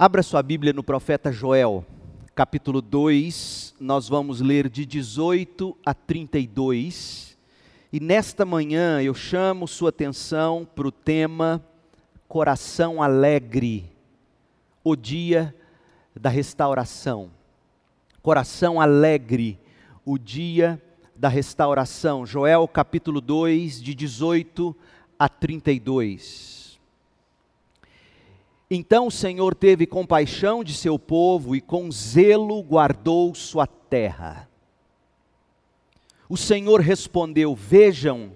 Abra sua Bíblia no profeta Joel, capítulo 2, nós vamos ler de 18 a 32. E nesta manhã eu chamo sua atenção para o tema Coração Alegre, o dia da restauração. Coração Alegre, o dia da restauração. Joel capítulo 2, de 18 a 32. Então o Senhor teve compaixão de seu povo e com zelo guardou sua terra. O Senhor respondeu: Vejam,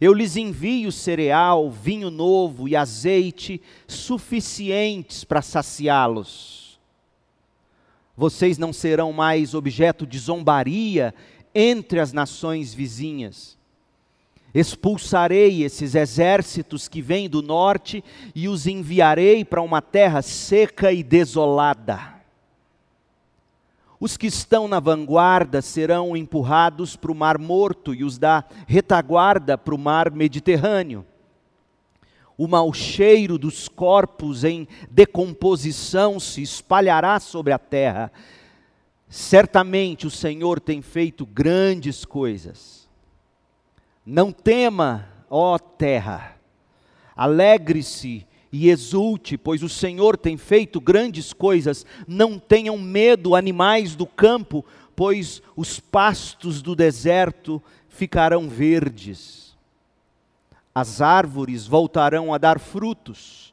eu lhes envio cereal, vinho novo e azeite suficientes para saciá-los. Vocês não serão mais objeto de zombaria entre as nações vizinhas Expulsarei esses exércitos que vêm do norte e os enviarei para uma terra seca e desolada. Os que estão na vanguarda serão empurrados para o Mar Morto e os da retaguarda para o Mar Mediterrâneo. O mau cheiro dos corpos em decomposição se espalhará sobre a terra. Certamente o Senhor tem feito grandes coisas não tema, ó terra, alegre-se e exulte, pois o Senhor tem feito grandes coisas. Não tenham medo, animais do campo, pois os pastos do deserto ficarão verdes. As árvores voltarão a dar frutos,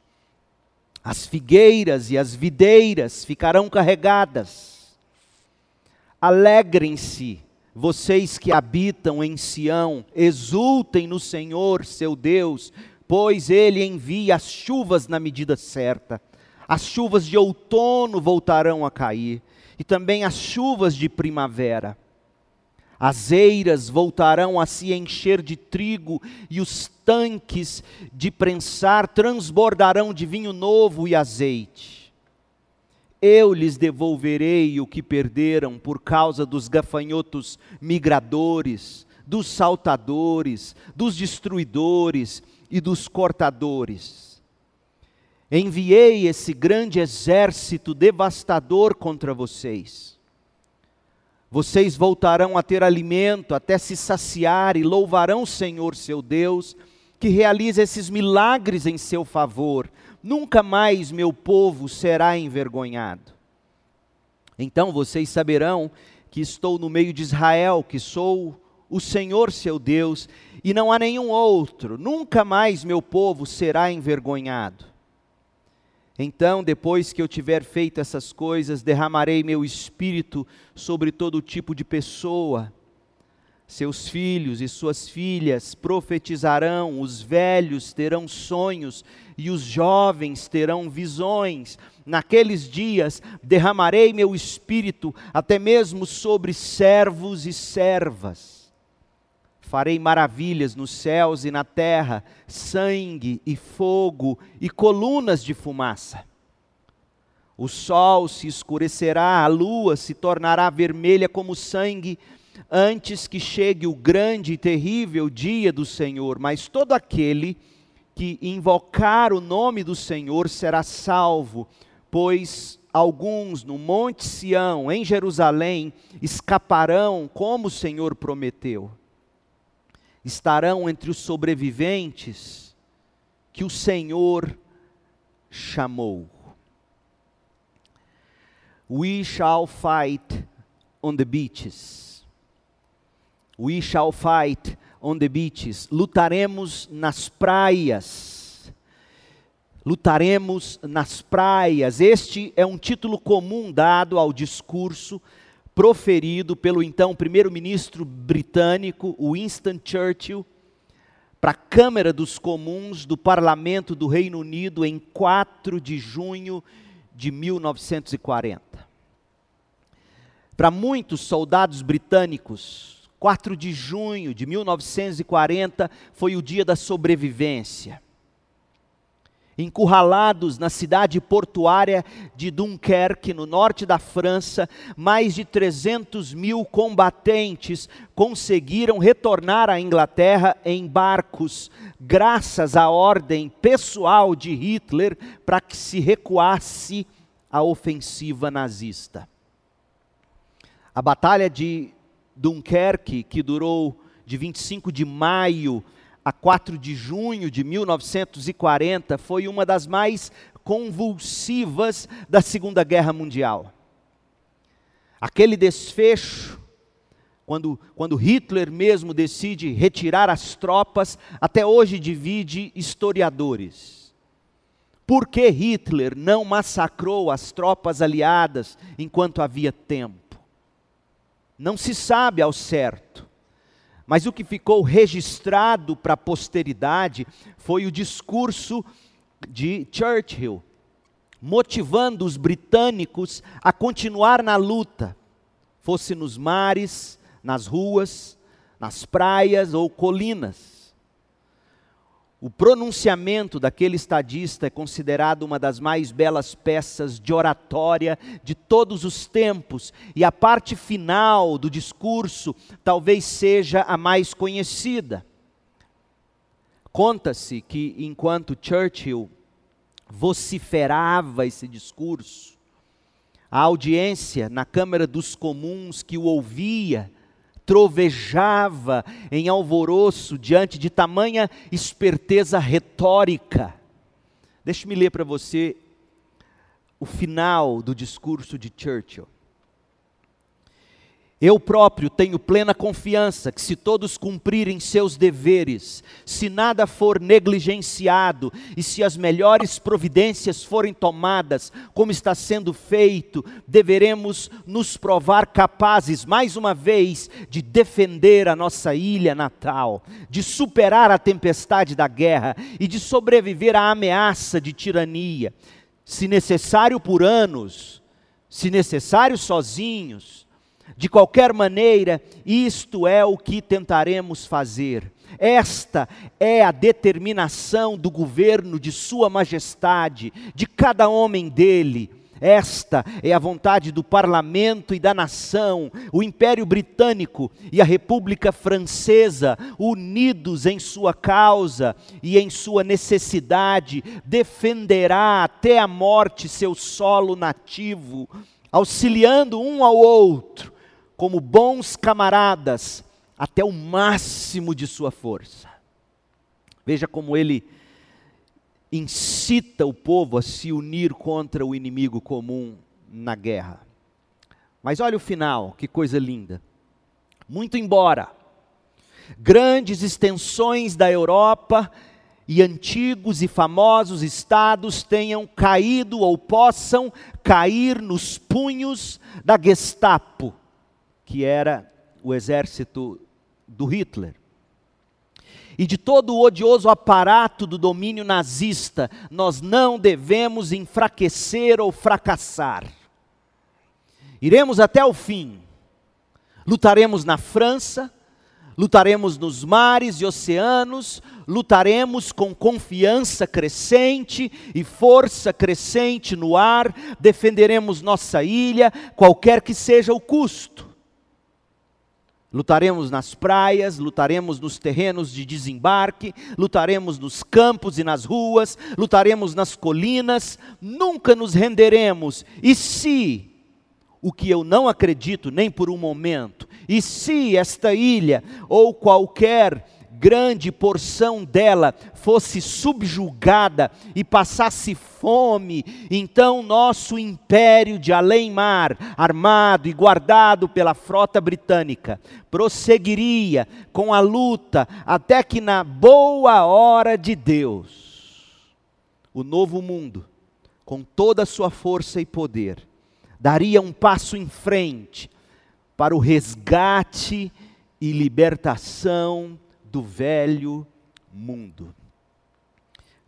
as figueiras e as videiras ficarão carregadas. Alegrem-se vocês que habitam em Sião, exultem no Senhor, seu Deus, pois ele envia as chuvas na medida certa. As chuvas de outono voltarão a cair, e também as chuvas de primavera. As eiras voltarão a se encher de trigo, e os tanques de prensar transbordarão de vinho novo e azeite eu lhes devolverei o que perderam por causa dos gafanhotos migradores, dos saltadores, dos destruidores e dos cortadores. Enviei esse grande exército devastador contra vocês. Vocês voltarão a ter alimento até se saciar e louvarão o Senhor seu Deus, que realiza esses milagres em seu favor nunca mais meu povo será envergonhado. Então vocês saberão que estou no meio de Israel, que sou o Senhor seu Deus, e não há nenhum outro, nunca mais meu povo será envergonhado. Então, depois que eu tiver feito essas coisas, derramarei meu espírito sobre todo tipo de pessoa seus filhos e suas filhas profetizarão, os velhos terão sonhos e os jovens terão visões. Naqueles dias derramarei meu espírito até mesmo sobre servos e servas. Farei maravilhas nos céus e na terra, sangue e fogo e colunas de fumaça. O sol se escurecerá, a lua se tornará vermelha como sangue, antes que chegue o grande e terrível dia do Senhor, mas todo aquele que invocar o nome do Senhor será salvo, pois alguns no Monte Sião, em Jerusalém, escaparão como o Senhor prometeu. Estarão entre os sobreviventes que o Senhor chamou. We shall fight on the beaches. We shall fight on the beaches. Lutaremos nas praias. Lutaremos nas praias. Este é um título comum dado ao discurso proferido pelo então primeiro-ministro britânico Winston Churchill para a Câmara dos Comuns do Parlamento do Reino Unido em 4 de junho de 1940. Para muitos soldados britânicos, 4 de junho de 1940 foi o dia da sobrevivência. Encurralados na cidade portuária de Dunkerque, no norte da França, mais de 300 mil combatentes conseguiram retornar à Inglaterra em barcos, graças à ordem pessoal de Hitler para que se recuasse a ofensiva nazista. A Batalha de Dunkerque, que durou de 25 de maio a 4 de junho de 1940, foi uma das mais convulsivas da Segunda Guerra Mundial. Aquele desfecho, quando, quando Hitler mesmo decide retirar as tropas, até hoje divide historiadores. Por que Hitler não massacrou as tropas aliadas enquanto havia tempo? Não se sabe ao certo. Mas o que ficou registrado para a posteridade foi o discurso de Churchill, motivando os britânicos a continuar na luta, fosse nos mares, nas ruas, nas praias ou colinas. O pronunciamento daquele estadista é considerado uma das mais belas peças de oratória de todos os tempos, e a parte final do discurso talvez seja a mais conhecida. Conta-se que enquanto Churchill vociferava esse discurso, a audiência na Câmara dos Comuns que o ouvia trovejava em alvoroço diante de tamanha esperteza retórica. Deixe-me ler para você o final do discurso de Churchill. Eu próprio tenho plena confiança que, se todos cumprirem seus deveres, se nada for negligenciado e se as melhores providências forem tomadas, como está sendo feito, deveremos nos provar capazes, mais uma vez, de defender a nossa ilha natal, de superar a tempestade da guerra e de sobreviver à ameaça de tirania, se necessário por anos, se necessário sozinhos de qualquer maneira, isto é o que tentaremos fazer. Esta é a determinação do governo de Sua Majestade, de cada homem dele. Esta é a vontade do parlamento e da nação. O Império Britânico e a República Francesa, unidos em sua causa e em sua necessidade, defenderá até a morte seu solo nativo, auxiliando um ao outro como bons camaradas até o máximo de sua força. Veja como ele incita o povo a se unir contra o inimigo comum na guerra. Mas olha o final, que coisa linda. Muito embora grandes extensões da Europa e antigos e famosos estados tenham caído ou possam cair nos punhos da Gestapo, que era o exército do Hitler. E de todo o odioso aparato do domínio nazista, nós não devemos enfraquecer ou fracassar. Iremos até o fim. Lutaremos na França, lutaremos nos mares e oceanos, lutaremos com confiança crescente e força crescente no ar, defenderemos nossa ilha, qualquer que seja o custo. Lutaremos nas praias, lutaremos nos terrenos de desembarque, lutaremos nos campos e nas ruas, lutaremos nas colinas, nunca nos renderemos. E se, o que eu não acredito nem por um momento, e se esta ilha ou qualquer grande porção dela fosse subjugada e passasse fome, então nosso império de além-mar, armado e guardado pela frota britânica, prosseguiria com a luta até que na boa hora de Deus, o novo mundo, com toda a sua força e poder, daria um passo em frente para o resgate e libertação do velho mundo.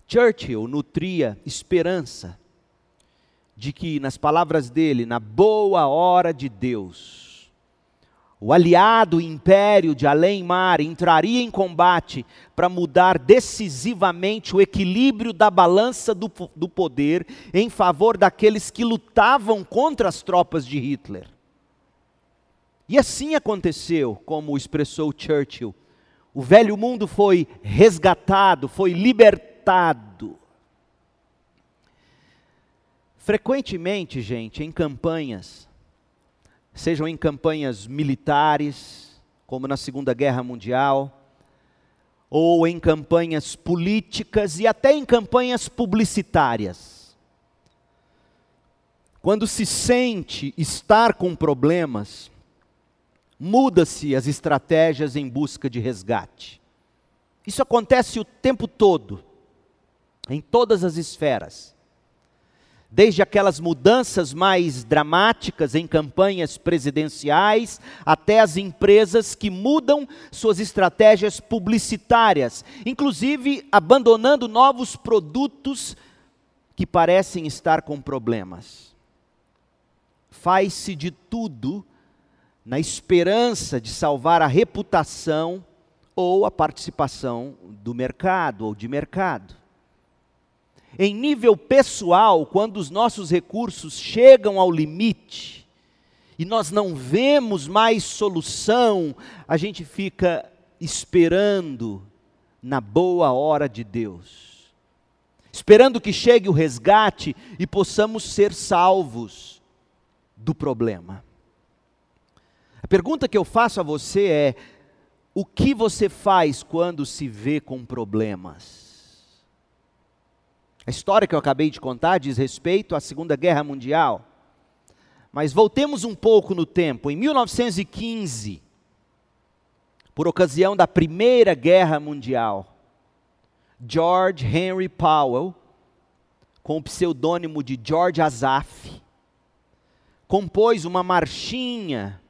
Churchill nutria esperança de que, nas palavras dele, na boa hora de Deus, o aliado império de além-mar entraria em combate para mudar decisivamente o equilíbrio da balança do, do poder em favor daqueles que lutavam contra as tropas de Hitler. E assim aconteceu, como expressou Churchill o velho mundo foi resgatado, foi libertado. Frequentemente, gente, em campanhas, sejam em campanhas militares, como na Segunda Guerra Mundial, ou em campanhas políticas e até em campanhas publicitárias. Quando se sente estar com problemas, muda-se as estratégias em busca de resgate. Isso acontece o tempo todo, em todas as esferas desde aquelas mudanças mais dramáticas em campanhas presidenciais, até as empresas que mudam suas estratégias publicitárias, inclusive abandonando novos produtos que parecem estar com problemas. Faz-se de tudo na esperança de salvar a reputação ou a participação do mercado ou de mercado. Em nível pessoal, quando os nossos recursos chegam ao limite e nós não vemos mais solução, a gente fica esperando na boa hora de Deus, esperando que chegue o resgate e possamos ser salvos do problema. A pergunta que eu faço a você é: o que você faz quando se vê com problemas? A história que eu acabei de contar diz respeito à Segunda Guerra Mundial. Mas voltemos um pouco no tempo. Em 1915, por ocasião da Primeira Guerra Mundial, George Henry Powell, com o pseudônimo de George Azaf, compôs uma marchinha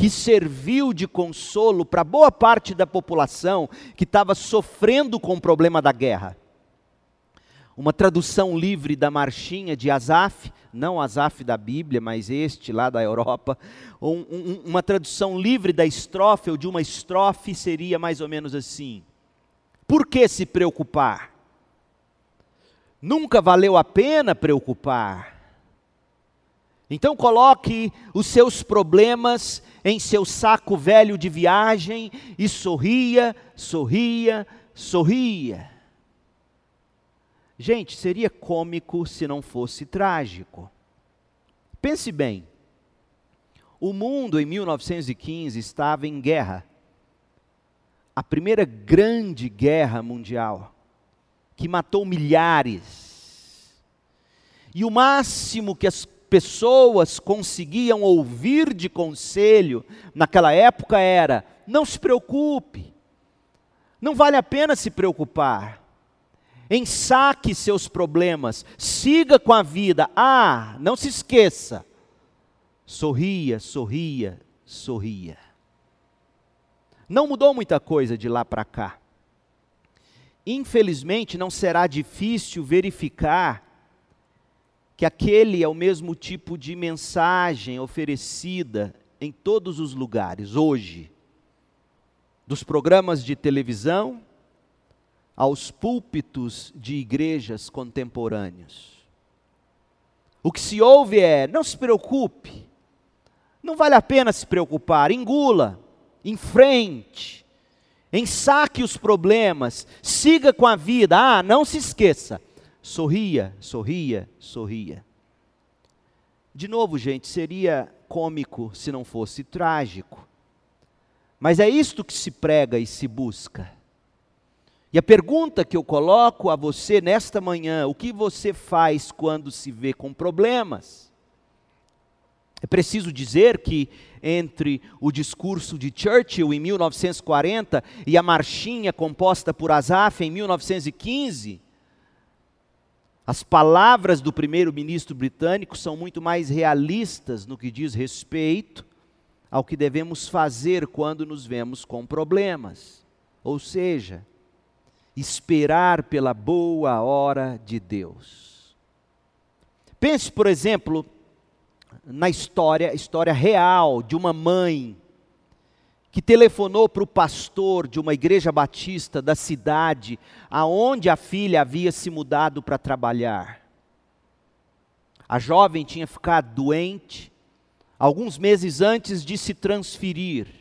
que serviu de consolo para boa parte da população que estava sofrendo com o problema da guerra uma tradução livre da marchinha de Asaf, não Asaf da Bíblia, mas este lá da Europa, um, um, uma tradução livre da estrofe ou de uma estrofe seria mais ou menos assim: Por que se preocupar? Nunca valeu a pena preocupar. Então coloque os seus problemas em seu saco velho de viagem e sorria, sorria, sorria. Gente, seria cômico se não fosse trágico. Pense bem. O mundo em 1915 estava em guerra. A primeira grande guerra mundial, que matou milhares. E o máximo que as pessoas conseguiam ouvir de conselho naquela época era: não se preocupe, não vale a pena se preocupar ensaque seus problemas, siga com a vida. Ah, não se esqueça. Sorria, sorria, sorria. Não mudou muita coisa de lá para cá. Infelizmente, não será difícil verificar que aquele é o mesmo tipo de mensagem oferecida em todos os lugares hoje. Dos programas de televisão, aos púlpitos de igrejas contemporâneas. O que se ouve é: não se preocupe, não vale a pena se preocupar, engula, enfrente, ensaque os problemas, siga com a vida, ah, não se esqueça, sorria, sorria, sorria. De novo, gente, seria cômico se não fosse trágico. Mas é isto que se prega e se busca. E a pergunta que eu coloco a você nesta manhã: o que você faz quando se vê com problemas? É preciso dizer que entre o discurso de Churchill em 1940 e a marchinha composta por Asaf em 1915, as palavras do primeiro-ministro britânico são muito mais realistas no que diz respeito ao que devemos fazer quando nos vemos com problemas. Ou seja, esperar pela boa hora de Deus. Pense, por exemplo, na história, história real de uma mãe que telefonou para o pastor de uma igreja batista da cidade aonde a filha havia se mudado para trabalhar. A jovem tinha ficado doente alguns meses antes de se transferir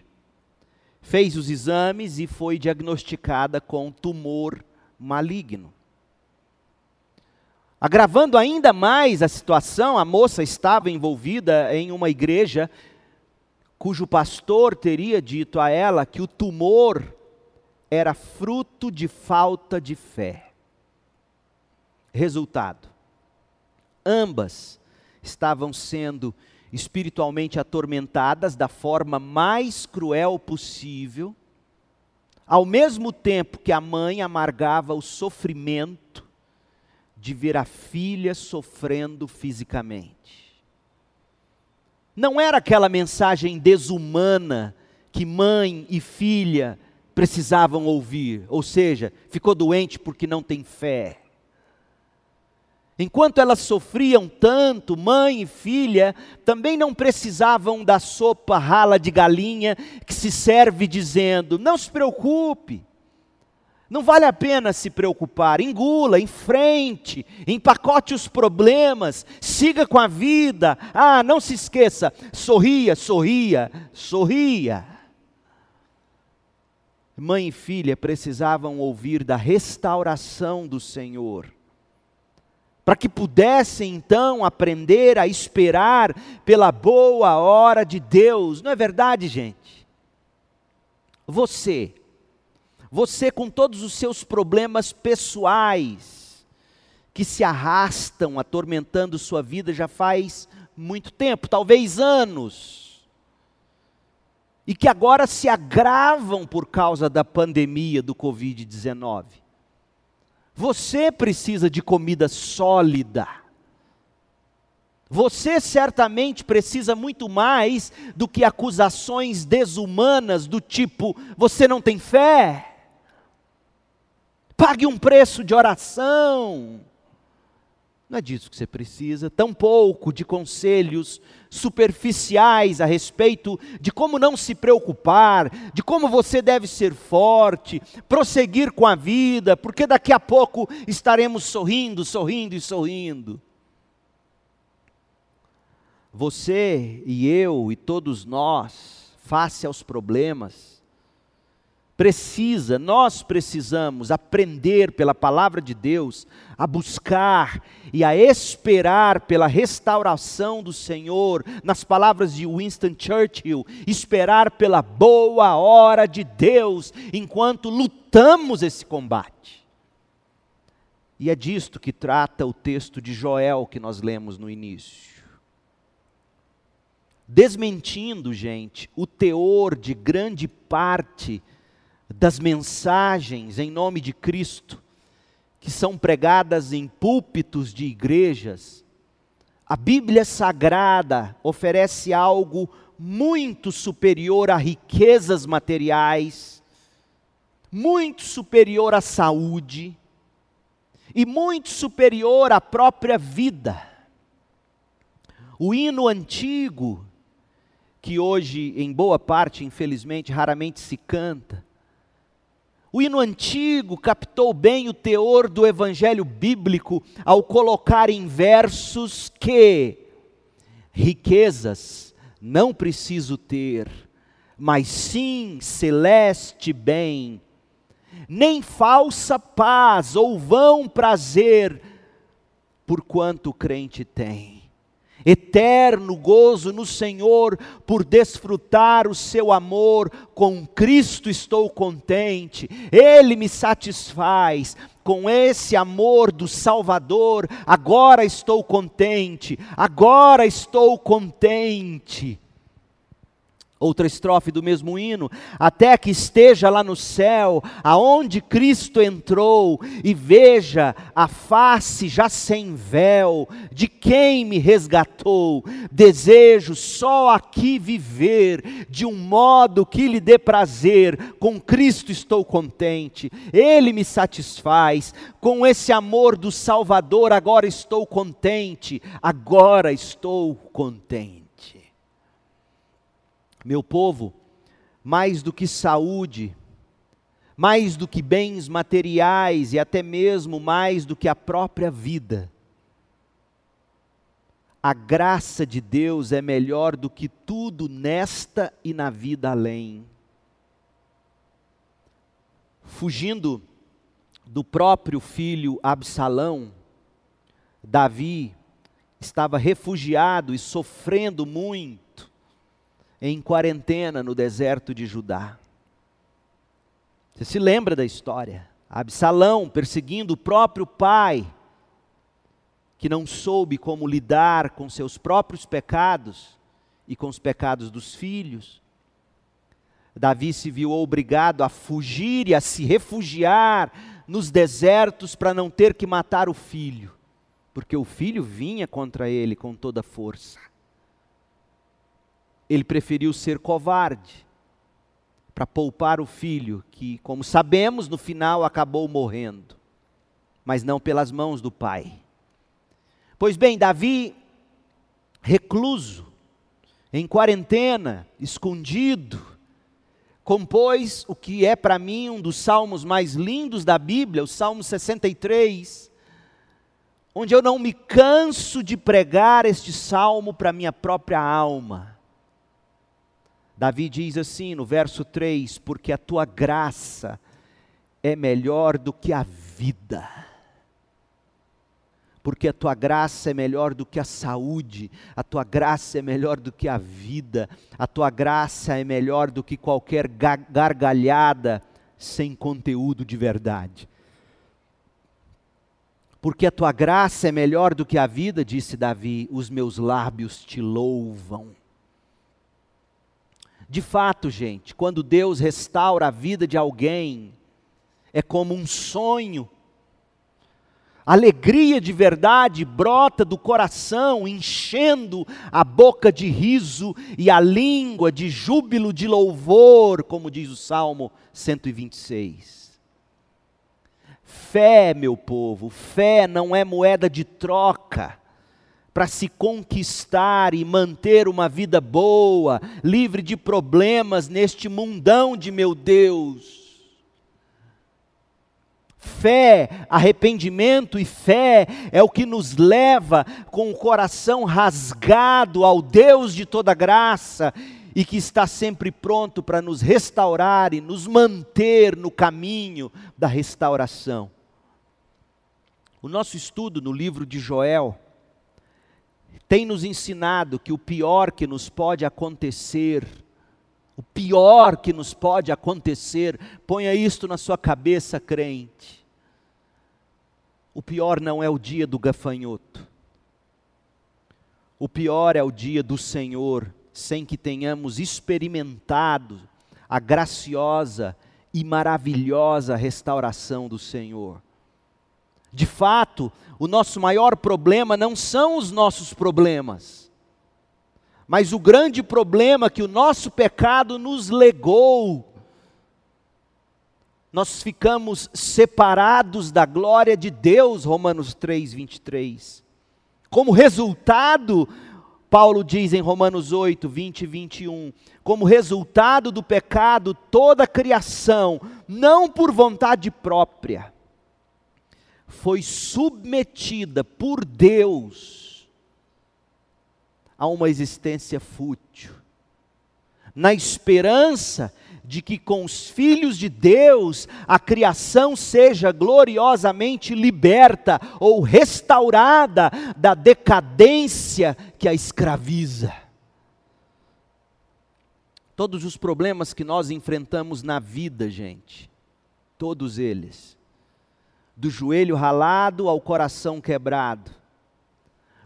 fez os exames e foi diagnosticada com tumor maligno. Agravando ainda mais a situação, a moça estava envolvida em uma igreja cujo pastor teria dito a ela que o tumor era fruto de falta de fé. Resultado: ambas estavam sendo espiritualmente atormentadas da forma mais cruel possível, ao mesmo tempo que a mãe amargava o sofrimento de ver a filha sofrendo fisicamente. Não era aquela mensagem desumana que mãe e filha precisavam ouvir, ou seja, ficou doente porque não tem fé. Enquanto elas sofriam tanto, mãe e filha, também não precisavam da sopa rala de galinha que se serve dizendo: não se preocupe, não vale a pena se preocupar, engula, em frente, empacote os problemas, siga com a vida. Ah, não se esqueça, sorria, sorria, sorria. Mãe e filha precisavam ouvir da restauração do Senhor para que pudessem então aprender a esperar pela boa hora de Deus. Não é verdade, gente? Você, você com todos os seus problemas pessoais, que se arrastam atormentando sua vida já faz muito tempo, talvez anos, e que agora se agravam por causa da pandemia do Covid-19. Você precisa de comida sólida. Você certamente precisa muito mais do que acusações desumanas do tipo: você não tem fé. Pague um preço de oração. Não é disso que você precisa, tampouco de conselhos superficiais a respeito de como não se preocupar, de como você deve ser forte, prosseguir com a vida, porque daqui a pouco estaremos sorrindo, sorrindo e sorrindo. Você e eu e todos nós, face aos problemas, precisa, nós precisamos aprender pela palavra de Deus a buscar e a esperar pela restauração do Senhor, nas palavras de Winston Churchill, esperar pela boa hora de Deus enquanto lutamos esse combate. E é disto que trata o texto de Joel que nós lemos no início. Desmentindo, gente, o teor de grande parte das mensagens em nome de Cristo, que são pregadas em púlpitos de igrejas, a Bíblia Sagrada oferece algo muito superior a riquezas materiais, muito superior à saúde e muito superior à própria vida. O hino antigo, que hoje, em boa parte, infelizmente, raramente se canta, o hino antigo captou bem o teor do evangelho bíblico ao colocar em versos que riquezas não preciso ter, mas sim celeste bem, nem falsa paz ou vão prazer, porquanto o crente tem eterno gozo no Senhor por desfrutar o seu amor, com Cristo estou contente, Ele me satisfaz, com esse amor do Salvador, agora estou contente, agora estou contente. Outra estrofe do mesmo hino, até que esteja lá no céu, aonde Cristo entrou, e veja a face já sem véu, de quem me resgatou. Desejo só aqui viver, de um modo que lhe dê prazer, com Cristo estou contente, Ele me satisfaz, com esse amor do Salvador agora estou contente, agora estou contente. Meu povo, mais do que saúde, mais do que bens materiais e até mesmo mais do que a própria vida, a graça de Deus é melhor do que tudo nesta e na vida além. Fugindo do próprio filho Absalão, Davi estava refugiado e sofrendo muito em quarentena no deserto de Judá. Você se lembra da história? Absalão perseguindo o próprio pai, que não soube como lidar com seus próprios pecados e com os pecados dos filhos. Davi se viu obrigado a fugir e a se refugiar nos desertos para não ter que matar o filho, porque o filho vinha contra ele com toda força. Ele preferiu ser covarde para poupar o filho, que, como sabemos, no final acabou morrendo, mas não pelas mãos do pai. Pois bem, Davi, recluso, em quarentena, escondido, compôs o que é para mim um dos salmos mais lindos da Bíblia, o Salmo 63, onde eu não me canso de pregar este salmo para minha própria alma. Davi diz assim no verso 3: Porque a tua graça é melhor do que a vida, porque a tua graça é melhor do que a saúde, a tua graça é melhor do que a vida, a tua graça é melhor do que qualquer gargalhada sem conteúdo de verdade. Porque a tua graça é melhor do que a vida, disse Davi, os meus lábios te louvam. De fato, gente, quando Deus restaura a vida de alguém, é como um sonho. Alegria de verdade brota do coração, enchendo a boca de riso e a língua de júbilo de louvor, como diz o Salmo 126. Fé, meu povo, fé não é moeda de troca para se conquistar e manter uma vida boa, livre de problemas neste mundão de meu Deus. Fé, arrependimento e fé é o que nos leva com o coração rasgado ao Deus de toda graça e que está sempre pronto para nos restaurar e nos manter no caminho da restauração. O nosso estudo no livro de Joel, tem nos ensinado que o pior que nos pode acontecer, o pior que nos pode acontecer, ponha isto na sua cabeça, crente. O pior não é o dia do gafanhoto. O pior é o dia do Senhor, sem que tenhamos experimentado a graciosa e maravilhosa restauração do Senhor. De fato, o nosso maior problema não são os nossos problemas, mas o grande problema que o nosso pecado nos legou. Nós ficamos separados da glória de Deus, Romanos 3, 23. Como resultado, Paulo diz em Romanos 8, 20 e 21, como resultado do pecado, toda a criação, não por vontade própria, foi submetida por Deus a uma existência fútil, na esperança de que com os filhos de Deus a criação seja gloriosamente liberta ou restaurada da decadência que a escraviza. Todos os problemas que nós enfrentamos na vida, gente, todos eles, do joelho ralado ao coração quebrado,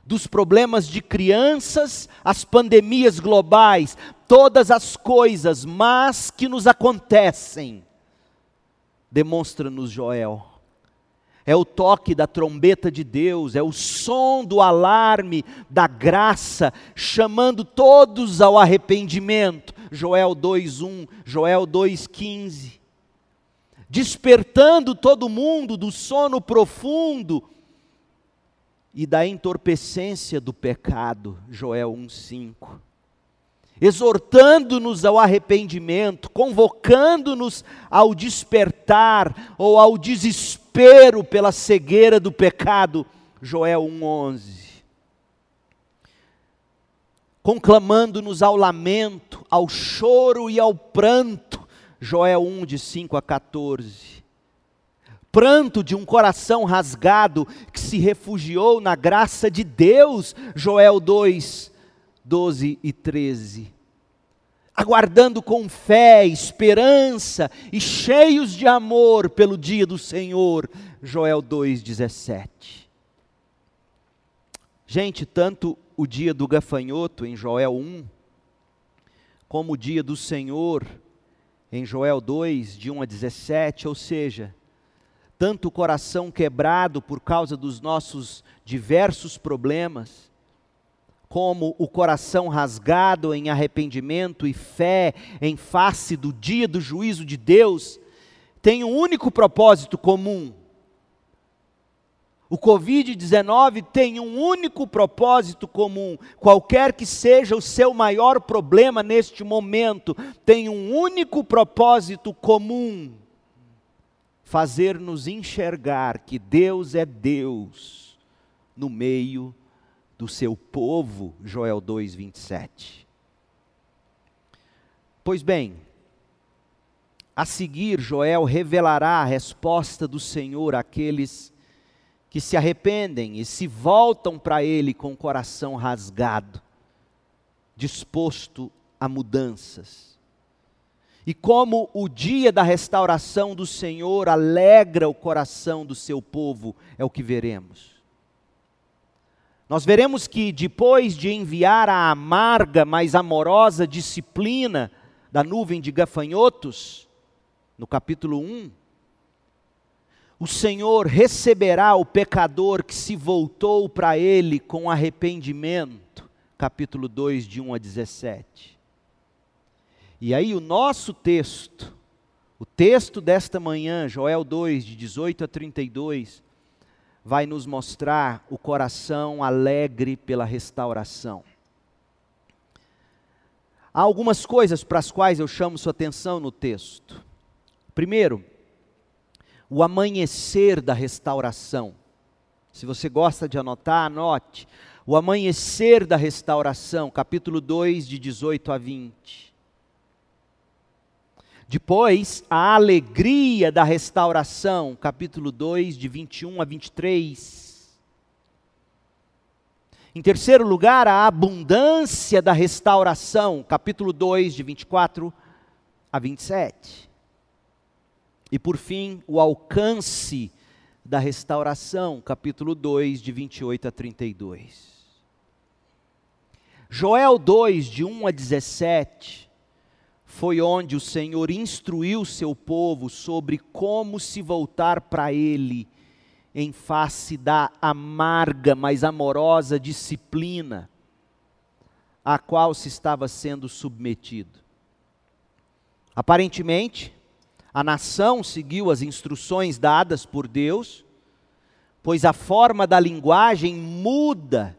dos problemas de crianças às pandemias globais, todas as coisas más que nos acontecem, demonstra-nos Joel. É o toque da trombeta de Deus, é o som do alarme da graça, chamando todos ao arrependimento. Joel 2:1, Joel 2:15 despertando todo mundo do sono profundo e da entorpecência do pecado, Joel 1:5. Exortando-nos ao arrependimento, convocando-nos ao despertar ou ao desespero pela cegueira do pecado, Joel 1:11. Conclamando-nos ao lamento, ao choro e ao pranto, Joel 1, de 5 a 14. pranto de um coração rasgado que se refugiou na graça de Deus, Joel 2, 12 e 13. Aguardando com fé, esperança e cheios de amor pelo dia do Senhor, Joel 2,17. Gente, tanto o dia do gafanhoto em Joel 1, como o dia do Senhor em Joel 2, de 1 a 17, ou seja, tanto o coração quebrado por causa dos nossos diversos problemas, como o coração rasgado em arrependimento e fé em face do dia do juízo de Deus, tem um único propósito comum. O Covid-19 tem um único propósito comum. Qualquer que seja o seu maior problema neste momento, tem um único propósito comum: fazer-nos enxergar que Deus é Deus no meio do seu povo, Joel 2, 27. Pois bem, a seguir, Joel revelará a resposta do Senhor àqueles que se arrependem e se voltam para Ele com o coração rasgado, disposto a mudanças. E como o dia da restauração do Senhor alegra o coração do seu povo, é o que veremos. Nós veremos que depois de enviar a amarga, mas amorosa disciplina da nuvem de gafanhotos, no capítulo 1, o Senhor receberá o pecador que se voltou para Ele com arrependimento, capítulo 2, de 1 a 17. E aí o nosso texto, o texto desta manhã, Joel 2, de 18 a 32, vai nos mostrar o coração alegre pela restauração. Há algumas coisas para as quais eu chamo sua atenção no texto. Primeiro, o amanhecer da restauração. Se você gosta de anotar, anote. O amanhecer da restauração, capítulo 2, de 18 a 20. Depois, a alegria da restauração, capítulo 2, de 21 a 23. Em terceiro lugar, a abundância da restauração, capítulo 2, de 24 a 27. E por fim, o alcance da restauração, capítulo 2, de 28 a 32. Joel 2, de 1 a 17 foi onde o Senhor instruiu seu povo sobre como se voltar para Ele em face da amarga, mas amorosa disciplina a qual se estava sendo submetido. Aparentemente, a nação seguiu as instruções dadas por Deus, pois a forma da linguagem muda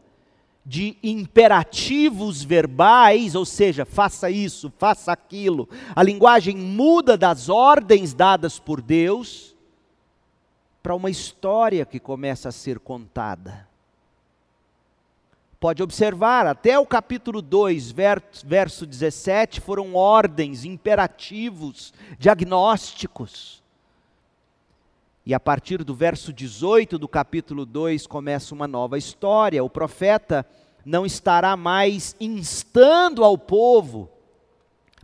de imperativos verbais, ou seja, faça isso, faça aquilo. A linguagem muda das ordens dadas por Deus para uma história que começa a ser contada. Pode observar, até o capítulo 2, verso 17, foram ordens, imperativos, diagnósticos. E a partir do verso 18 do capítulo 2 começa uma nova história. O profeta não estará mais instando ao povo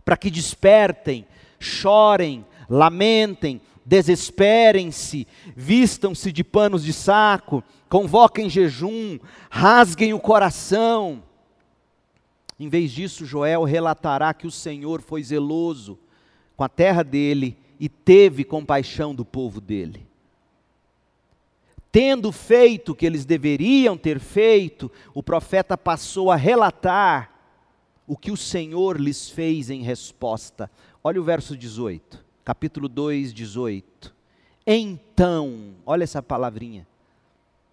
para que despertem, chorem, lamentem, desesperem-se, vistam-se de panos de saco, convoquem jejum, rasguem o coração. Em vez disso, Joel relatará que o Senhor foi zeloso com a terra dele e teve compaixão do povo dele tendo feito o que eles deveriam ter feito, o profeta passou a relatar o que o Senhor lhes fez em resposta. Olha o verso 18, capítulo 2, 18. Então, olha essa palavrinha.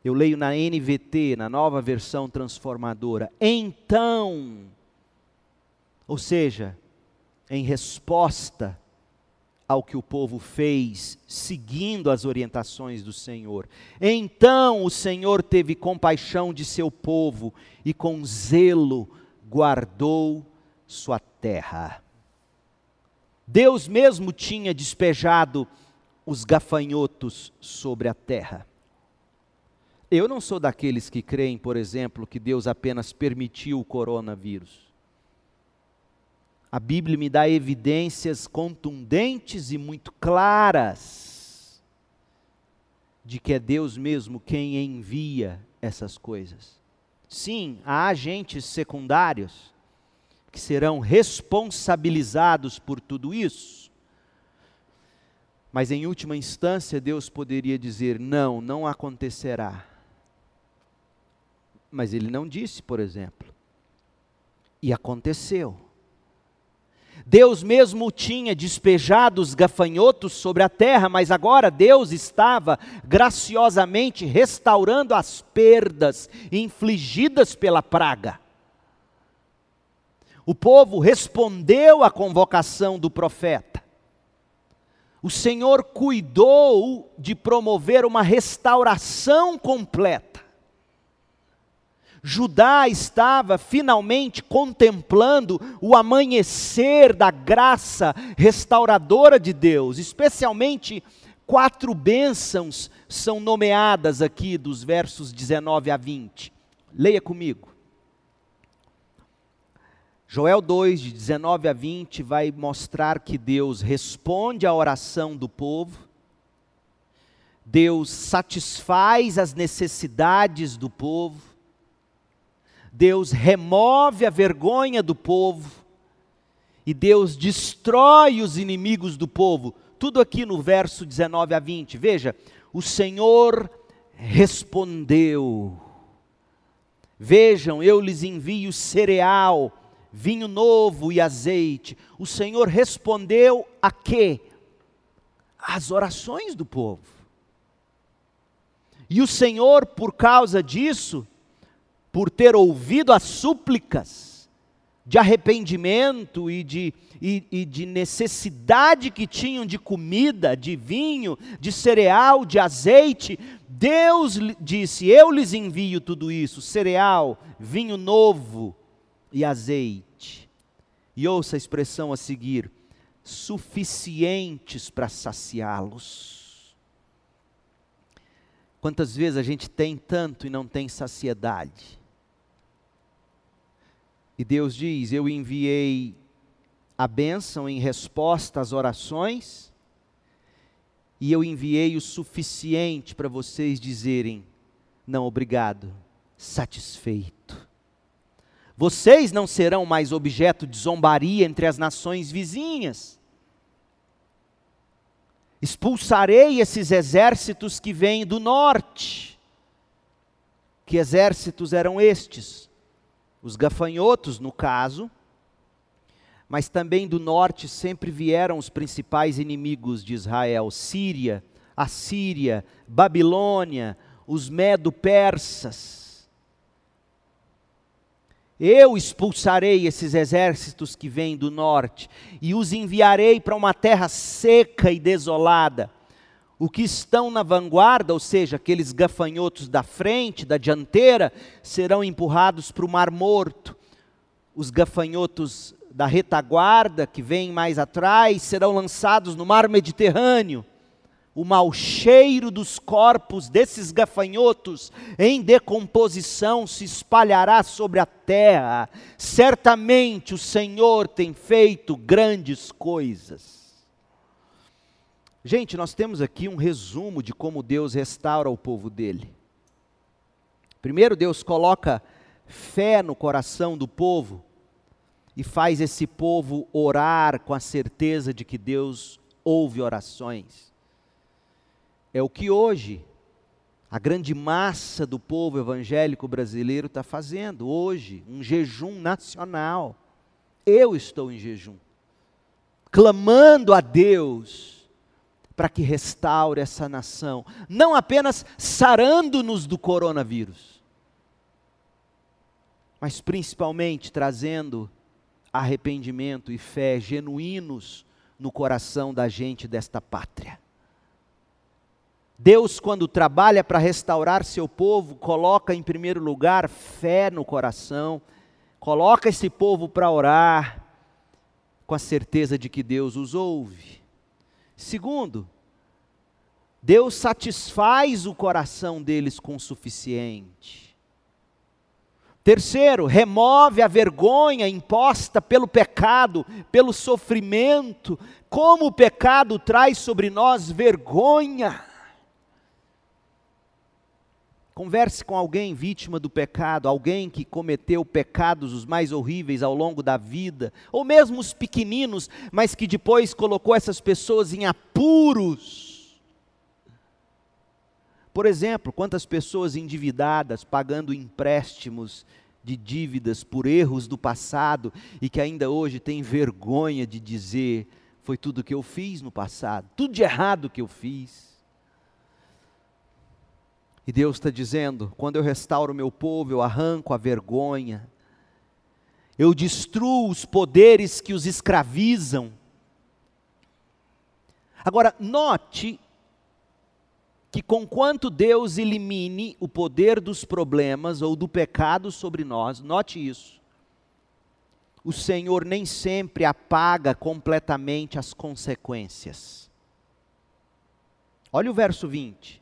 Eu leio na NVT, na nova versão transformadora. Então, ou seja, em resposta ao que o povo fez, seguindo as orientações do Senhor. Então o Senhor teve compaixão de seu povo e com zelo guardou sua terra. Deus mesmo tinha despejado os gafanhotos sobre a terra. Eu não sou daqueles que creem, por exemplo, que Deus apenas permitiu o coronavírus. A Bíblia me dá evidências contundentes e muito claras de que é Deus mesmo quem envia essas coisas. Sim, há agentes secundários que serão responsabilizados por tudo isso. Mas em última instância, Deus poderia dizer: não, não acontecerá. Mas ele não disse, por exemplo. E aconteceu. Deus mesmo tinha despejado os gafanhotos sobre a terra, mas agora Deus estava graciosamente restaurando as perdas infligidas pela praga. O povo respondeu à convocação do profeta. O Senhor cuidou de promover uma restauração completa. Judá estava finalmente contemplando o amanhecer da graça restauradora de Deus, especialmente quatro bênçãos são nomeadas aqui dos versos 19 a 20. Leia comigo. Joel 2, de 19 a 20, vai mostrar que Deus responde à oração do povo, Deus satisfaz as necessidades do povo, Deus remove a vergonha do povo e Deus destrói os inimigos do povo. Tudo aqui no verso 19 a 20. Veja, o Senhor respondeu. Vejam, eu lhes envio cereal, vinho novo e azeite. O Senhor respondeu a quê? As orações do povo. E o Senhor, por causa disso, por ter ouvido as súplicas de arrependimento e de, e, e de necessidade que tinham de comida, de vinho, de cereal, de azeite, Deus disse: Eu lhes envio tudo isso: cereal, vinho novo e azeite. E ouça a expressão a seguir: suficientes para saciá-los. Quantas vezes a gente tem tanto e não tem saciedade? E Deus diz: Eu enviei a bênção em resposta às orações, e eu enviei o suficiente para vocês dizerem: Não, obrigado, satisfeito. Vocês não serão mais objeto de zombaria entre as nações vizinhas. Expulsarei esses exércitos que vêm do norte. Que exércitos eram estes? os gafanhotos, no caso, mas também do norte sempre vieram os principais inimigos de Israel: Síria, Assíria, Babilônia, os medo-persas. Eu expulsarei esses exércitos que vêm do norte e os enviarei para uma terra seca e desolada o que estão na vanguarda, ou seja, aqueles gafanhotos da frente, da dianteira, serão empurrados para o Mar Morto. Os gafanhotos da retaguarda, que vêm mais atrás, serão lançados no Mar Mediterrâneo. O mau cheiro dos corpos desses gafanhotos em decomposição se espalhará sobre a terra. Certamente o Senhor tem feito grandes coisas. Gente, nós temos aqui um resumo de como Deus restaura o povo dele. Primeiro, Deus coloca fé no coração do povo e faz esse povo orar com a certeza de que Deus ouve orações. É o que hoje a grande massa do povo evangélico brasileiro está fazendo, hoje, um jejum nacional. Eu estou em jejum, clamando a Deus para que restaure essa nação, não apenas sarando-nos do coronavírus, mas principalmente trazendo arrependimento e fé genuínos no coração da gente desta pátria. Deus, quando trabalha para restaurar seu povo, coloca em primeiro lugar fé no coração, coloca esse povo para orar, com a certeza de que Deus os ouve. Segundo, Deus satisfaz o coração deles com o suficiente. Terceiro, remove a vergonha imposta pelo pecado, pelo sofrimento. Como o pecado traz sobre nós vergonha. Converse com alguém vítima do pecado, alguém que cometeu pecados os mais horríveis ao longo da vida, ou mesmo os pequeninos, mas que depois colocou essas pessoas em apuros. Por exemplo, quantas pessoas endividadas pagando empréstimos de dívidas por erros do passado e que ainda hoje têm vergonha de dizer: foi tudo que eu fiz no passado, tudo de errado que eu fiz. E Deus está dizendo: quando eu restauro o meu povo, eu arranco a vergonha, eu destruo os poderes que os escravizam. Agora, note que, conquanto Deus elimine o poder dos problemas ou do pecado sobre nós, note isso, o Senhor nem sempre apaga completamente as consequências. Olha o verso 20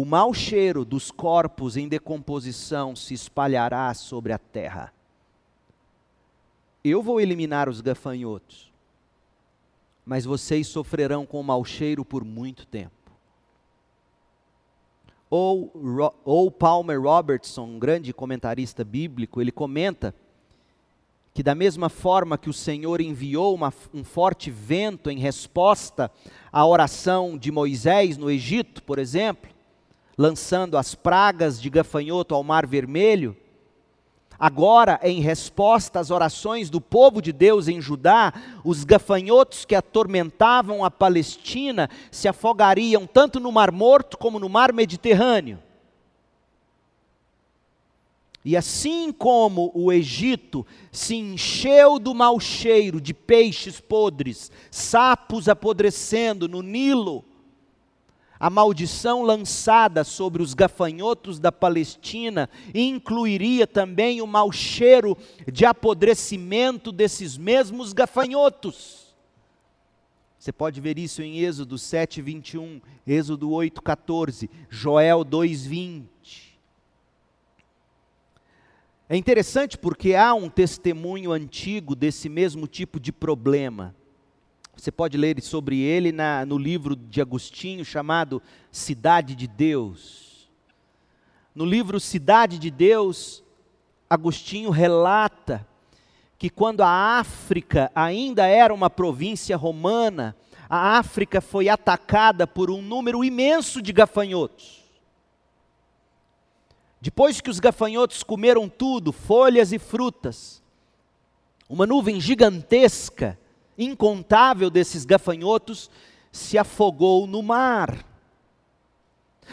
o mau cheiro dos corpos em decomposição se espalhará sobre a terra. Eu vou eliminar os gafanhotos, mas vocês sofrerão com o mau cheiro por muito tempo. Ou, ou Palmer Robertson, um grande comentarista bíblico, ele comenta que, da mesma forma que o Senhor enviou uma, um forte vento em resposta à oração de Moisés no Egito, por exemplo, lançando as pragas de gafanhoto ao Mar Vermelho, agora, em resposta às orações do povo de Deus em Judá, os gafanhotos que atormentavam a Palestina se afogariam tanto no Mar Morto como no Mar Mediterrâneo. E assim como o Egito se encheu do mau cheiro de peixes podres, sapos apodrecendo no Nilo, a maldição lançada sobre os gafanhotos da Palestina incluiria também o mau cheiro de apodrecimento desses mesmos gafanhotos. Você pode ver isso em Êxodo 7, 21, Êxodo 8, 14, Joel 2, 20. É interessante porque há um testemunho antigo desse mesmo tipo de problema. Você pode ler sobre ele na, no livro de Agostinho chamado Cidade de Deus. No livro Cidade de Deus, Agostinho relata que quando a África ainda era uma província romana, a África foi atacada por um número imenso de gafanhotos. Depois que os gafanhotos comeram tudo, folhas e frutas, uma nuvem gigantesca incontável desses gafanhotos se afogou no mar.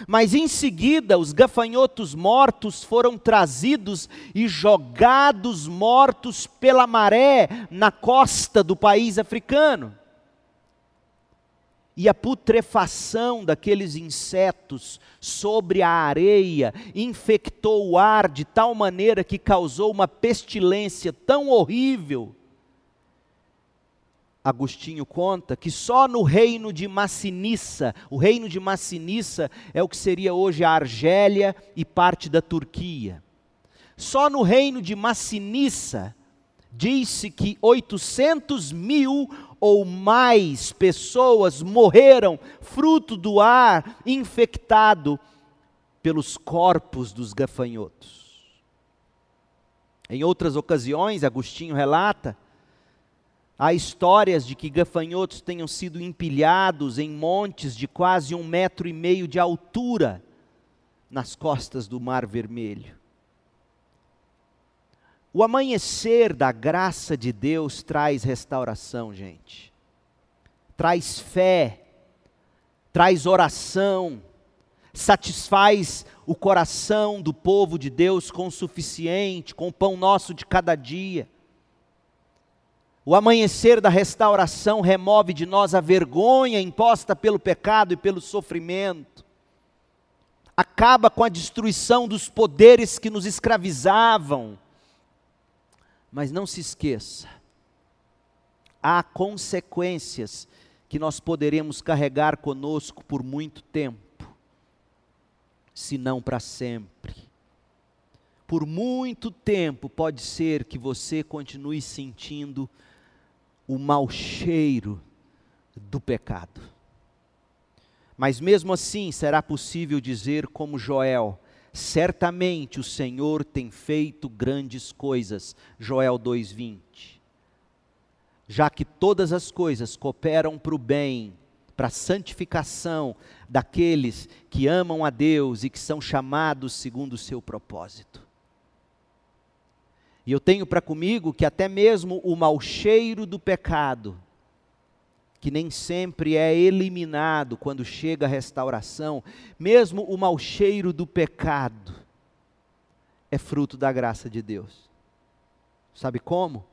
Mas em seguida, os gafanhotos mortos foram trazidos e jogados mortos pela maré na costa do país africano. E a putrefação daqueles insetos sobre a areia infectou o ar de tal maneira que causou uma pestilência tão horrível Agostinho conta que só no reino de Massinissa, o reino de Massinissa é o que seria hoje a Argélia e parte da Turquia. Só no reino de Massinissa, disse que 800 mil ou mais pessoas morreram fruto do ar infectado pelos corpos dos gafanhotos. Em outras ocasiões, Agostinho relata Há histórias de que gafanhotos tenham sido empilhados em montes de quase um metro e meio de altura nas costas do Mar Vermelho. O amanhecer da graça de Deus traz restauração, gente. Traz fé, traz oração, satisfaz o coração do povo de Deus com o suficiente, com o pão nosso de cada dia. O amanhecer da restauração remove de nós a vergonha imposta pelo pecado e pelo sofrimento. Acaba com a destruição dos poderes que nos escravizavam. Mas não se esqueça, há consequências que nós poderemos carregar conosco por muito tempo, se não para sempre. Por muito tempo pode ser que você continue sentindo o mau cheiro do pecado. Mas mesmo assim será possível dizer, como Joel: certamente o Senhor tem feito grandes coisas. Joel 2,20. Já que todas as coisas cooperam para o bem, para a santificação daqueles que amam a Deus e que são chamados segundo o seu propósito. E eu tenho para comigo que até mesmo o mau cheiro do pecado, que nem sempre é eliminado quando chega a restauração, mesmo o mau cheiro do pecado, é fruto da graça de Deus. Sabe como?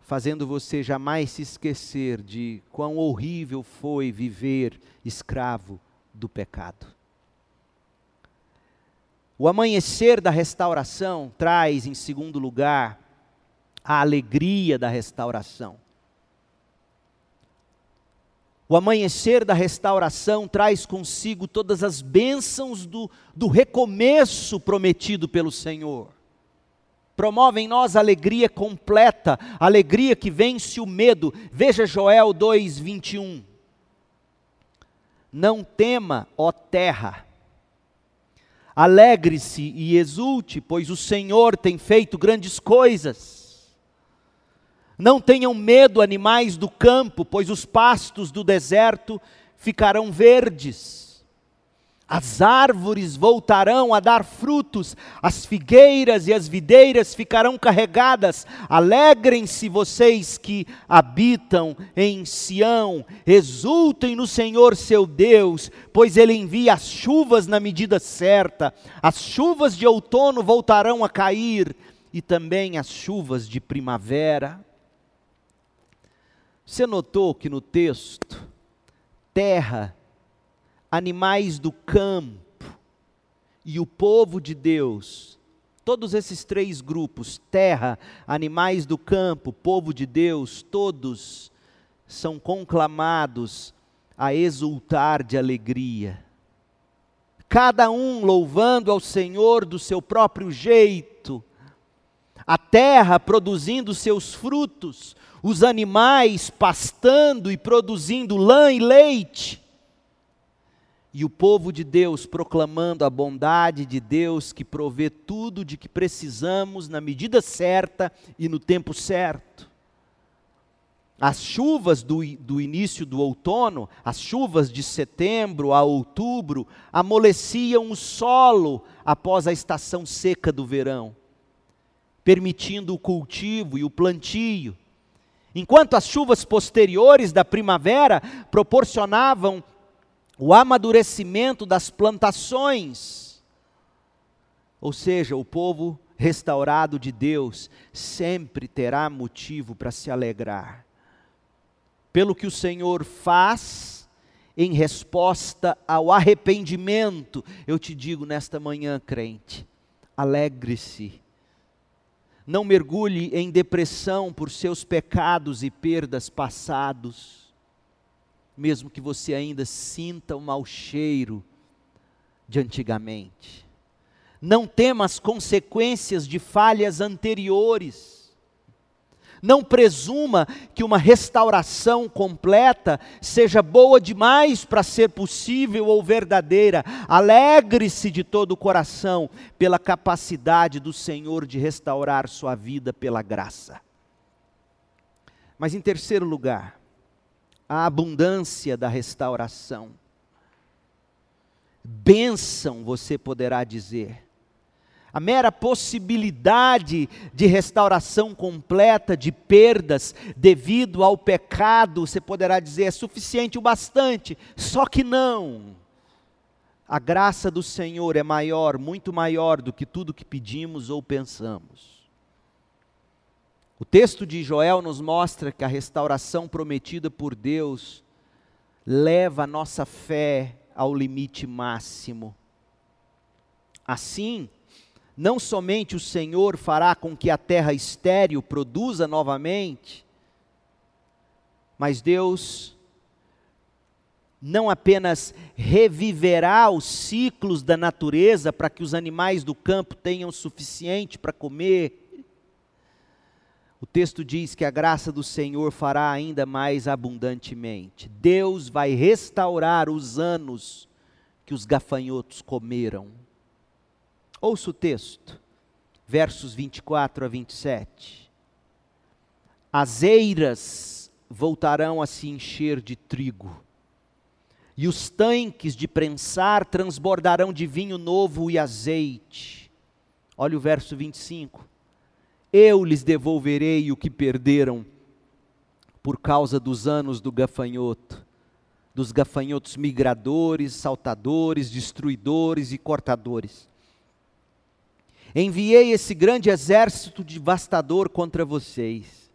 Fazendo você jamais se esquecer de quão horrível foi viver escravo do pecado. O amanhecer da restauração traz, em segundo lugar, a alegria da restauração. O amanhecer da restauração traz consigo todas as bênçãos do, do recomeço prometido pelo Senhor. Promove em nós alegria completa, alegria que vence o medo. Veja Joel 2, 21. Não tema, ó terra, Alegre-se e exulte, pois o Senhor tem feito grandes coisas. Não tenham medo, animais do campo, pois os pastos do deserto ficarão verdes. As árvores voltarão a dar frutos, as figueiras e as videiras ficarão carregadas. Alegrem-se vocês que habitam em Sião, exultem no Senhor seu Deus, pois ele envia as chuvas na medida certa. As chuvas de outono voltarão a cair e também as chuvas de primavera. Você notou que no texto, terra animais do campo e o povo de Deus, todos esses três grupos, terra, animais do campo, povo de Deus, todos são conclamados a exultar de alegria. Cada um louvando ao Senhor do seu próprio jeito, a terra produzindo seus frutos, os animais pastando e produzindo lã e leite e o povo de Deus proclamando a bondade de Deus que provê tudo de que precisamos na medida certa e no tempo certo. As chuvas do, do início do outono, as chuvas de setembro a outubro, amoleciam o solo após a estação seca do verão, permitindo o cultivo e o plantio. Enquanto as chuvas posteriores da primavera proporcionavam o amadurecimento das plantações. Ou seja, o povo restaurado de Deus sempre terá motivo para se alegrar. Pelo que o Senhor faz em resposta ao arrependimento, eu te digo nesta manhã, crente, alegre-se. Não mergulhe em depressão por seus pecados e perdas passados mesmo que você ainda sinta o mau cheiro de antigamente. Não tema as consequências de falhas anteriores. Não presuma que uma restauração completa seja boa demais para ser possível ou verdadeira. Alegre-se de todo o coração pela capacidade do Senhor de restaurar sua vida pela graça. Mas em terceiro lugar, a abundância da restauração. Bênção, você poderá dizer. A mera possibilidade de restauração completa de perdas devido ao pecado, você poderá dizer, é suficiente o bastante. Só que não. A graça do Senhor é maior, muito maior do que tudo que pedimos ou pensamos. O texto de Joel nos mostra que a restauração prometida por Deus leva a nossa fé ao limite máximo. Assim, não somente o Senhor fará com que a terra estéril produza novamente, mas Deus não apenas reviverá os ciclos da natureza para que os animais do campo tenham suficiente para comer. O texto diz que a graça do Senhor fará ainda mais abundantemente. Deus vai restaurar os anos que os gafanhotos comeram. Ouça o texto, versos 24 a 27. As eiras voltarão a se encher de trigo e os tanques de prensar transbordarão de vinho novo e azeite. Olha o verso 25. Eu lhes devolverei o que perderam por causa dos anos do gafanhoto, dos gafanhotos migradores, saltadores, destruidores e cortadores. Enviei esse grande exército devastador contra vocês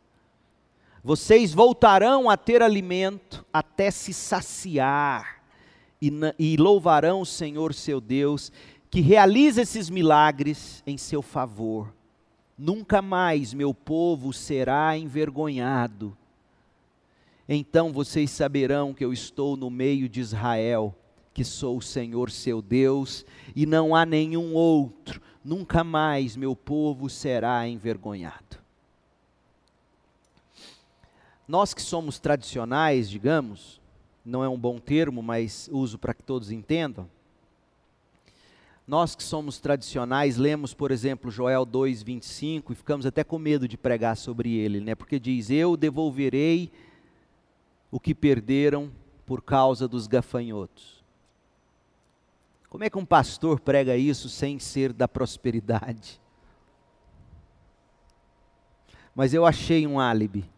vocês voltarão a ter alimento até se saciar e, e louvarão o Senhor seu Deus, que realiza esses milagres em seu favor. Nunca mais meu povo será envergonhado. Então vocês saberão que eu estou no meio de Israel, que sou o Senhor seu Deus, e não há nenhum outro. Nunca mais meu povo será envergonhado. Nós que somos tradicionais, digamos, não é um bom termo, mas uso para que todos entendam. Nós que somos tradicionais, lemos, por exemplo, Joel 2:25 e ficamos até com medo de pregar sobre ele, né? Porque diz: "Eu devolverei o que perderam por causa dos gafanhotos". Como é que um pastor prega isso sem ser da prosperidade? Mas eu achei um álibi.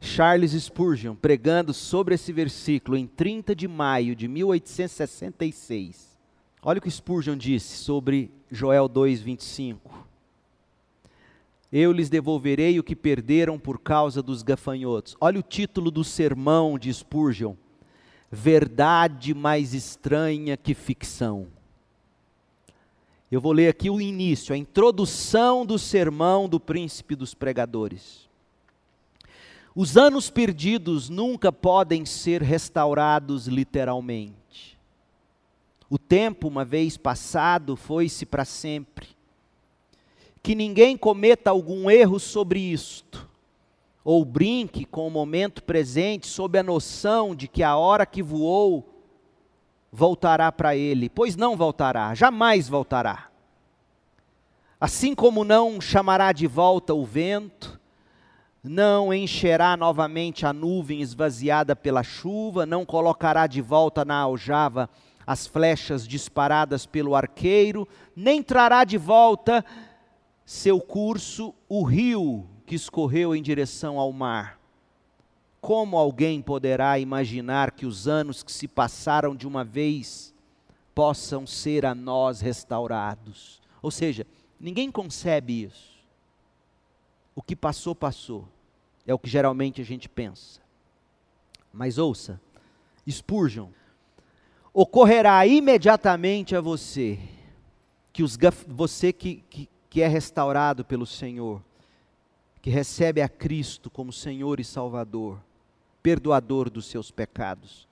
Charles Spurgeon, pregando sobre esse versículo em 30 de maio de 1866. Olha o que Spurgeon disse sobre Joel 2:25. Eu lhes devolverei o que perderam por causa dos gafanhotos. Olha o título do sermão de Spurgeon: Verdade mais estranha que ficção. Eu vou ler aqui o início, a introdução do sermão do príncipe dos pregadores. Os anos perdidos nunca podem ser restaurados literalmente. O tempo, uma vez passado, foi-se para sempre. Que ninguém cometa algum erro sobre isto, ou brinque com o momento presente sob a noção de que a hora que voou voltará para ele, pois não voltará, jamais voltará. Assim como não chamará de volta o vento, não encherá novamente a nuvem esvaziada pela chuva, não colocará de volta na aljava as flechas disparadas pelo arqueiro, nem trará de volta seu curso o rio que escorreu em direção ao mar. Como alguém poderá imaginar que os anos que se passaram de uma vez possam ser a nós restaurados? Ou seja, ninguém concebe isso. O que passou, passou. É o que geralmente a gente pensa. Mas ouça, Spurgeon, ocorrerá imediatamente a você, que os, você que, que, que é restaurado pelo Senhor, que recebe a Cristo como Senhor e Salvador, perdoador dos seus pecados.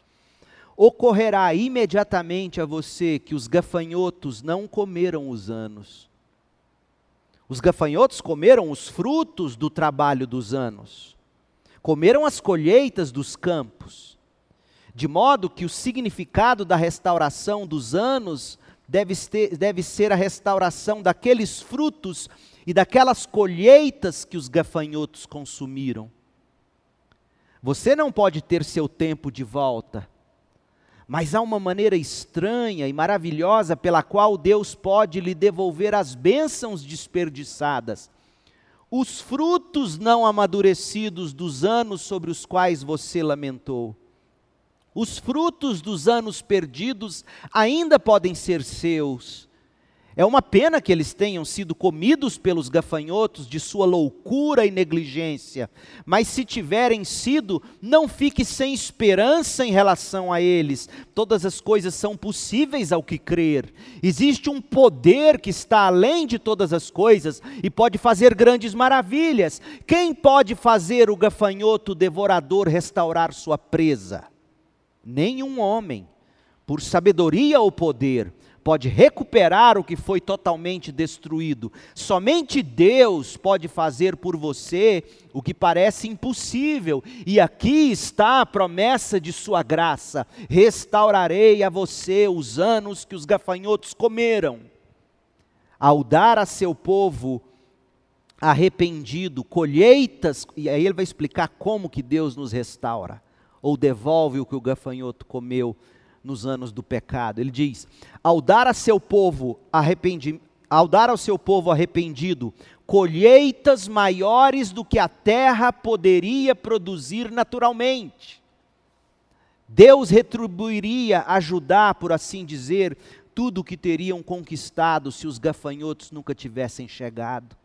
Ocorrerá imediatamente a você que os gafanhotos não comeram os anos, os gafanhotos comeram os frutos do trabalho dos anos, comeram as colheitas dos campos, de modo que o significado da restauração dos anos deve, ter, deve ser a restauração daqueles frutos e daquelas colheitas que os gafanhotos consumiram. Você não pode ter seu tempo de volta, mas há uma maneira estranha e maravilhosa pela qual Deus pode lhe devolver as bênçãos desperdiçadas, os frutos não amadurecidos dos anos sobre os quais você lamentou. Os frutos dos anos perdidos ainda podem ser seus, é uma pena que eles tenham sido comidos pelos gafanhotos de sua loucura e negligência, mas se tiverem sido, não fique sem esperança em relação a eles. Todas as coisas são possíveis ao que crer. Existe um poder que está além de todas as coisas e pode fazer grandes maravilhas. Quem pode fazer o gafanhoto devorador restaurar sua presa? Nenhum homem, por sabedoria ou poder, pode recuperar o que foi totalmente destruído. Somente Deus pode fazer por você o que parece impossível. E aqui está a promessa de Sua graça: restaurarei a você os anos que os gafanhotos comeram. Ao dar a seu povo arrependido colheitas, e aí ele vai explicar como que Deus nos restaura ou devolve o que o gafanhoto comeu nos anos do pecado. Ele diz: ao dar a seu povo ao dar ao seu povo arrependido colheitas maiores do que a terra poderia produzir naturalmente. Deus retribuiria ajudar, por assim dizer, tudo o que teriam conquistado se os gafanhotos nunca tivessem chegado.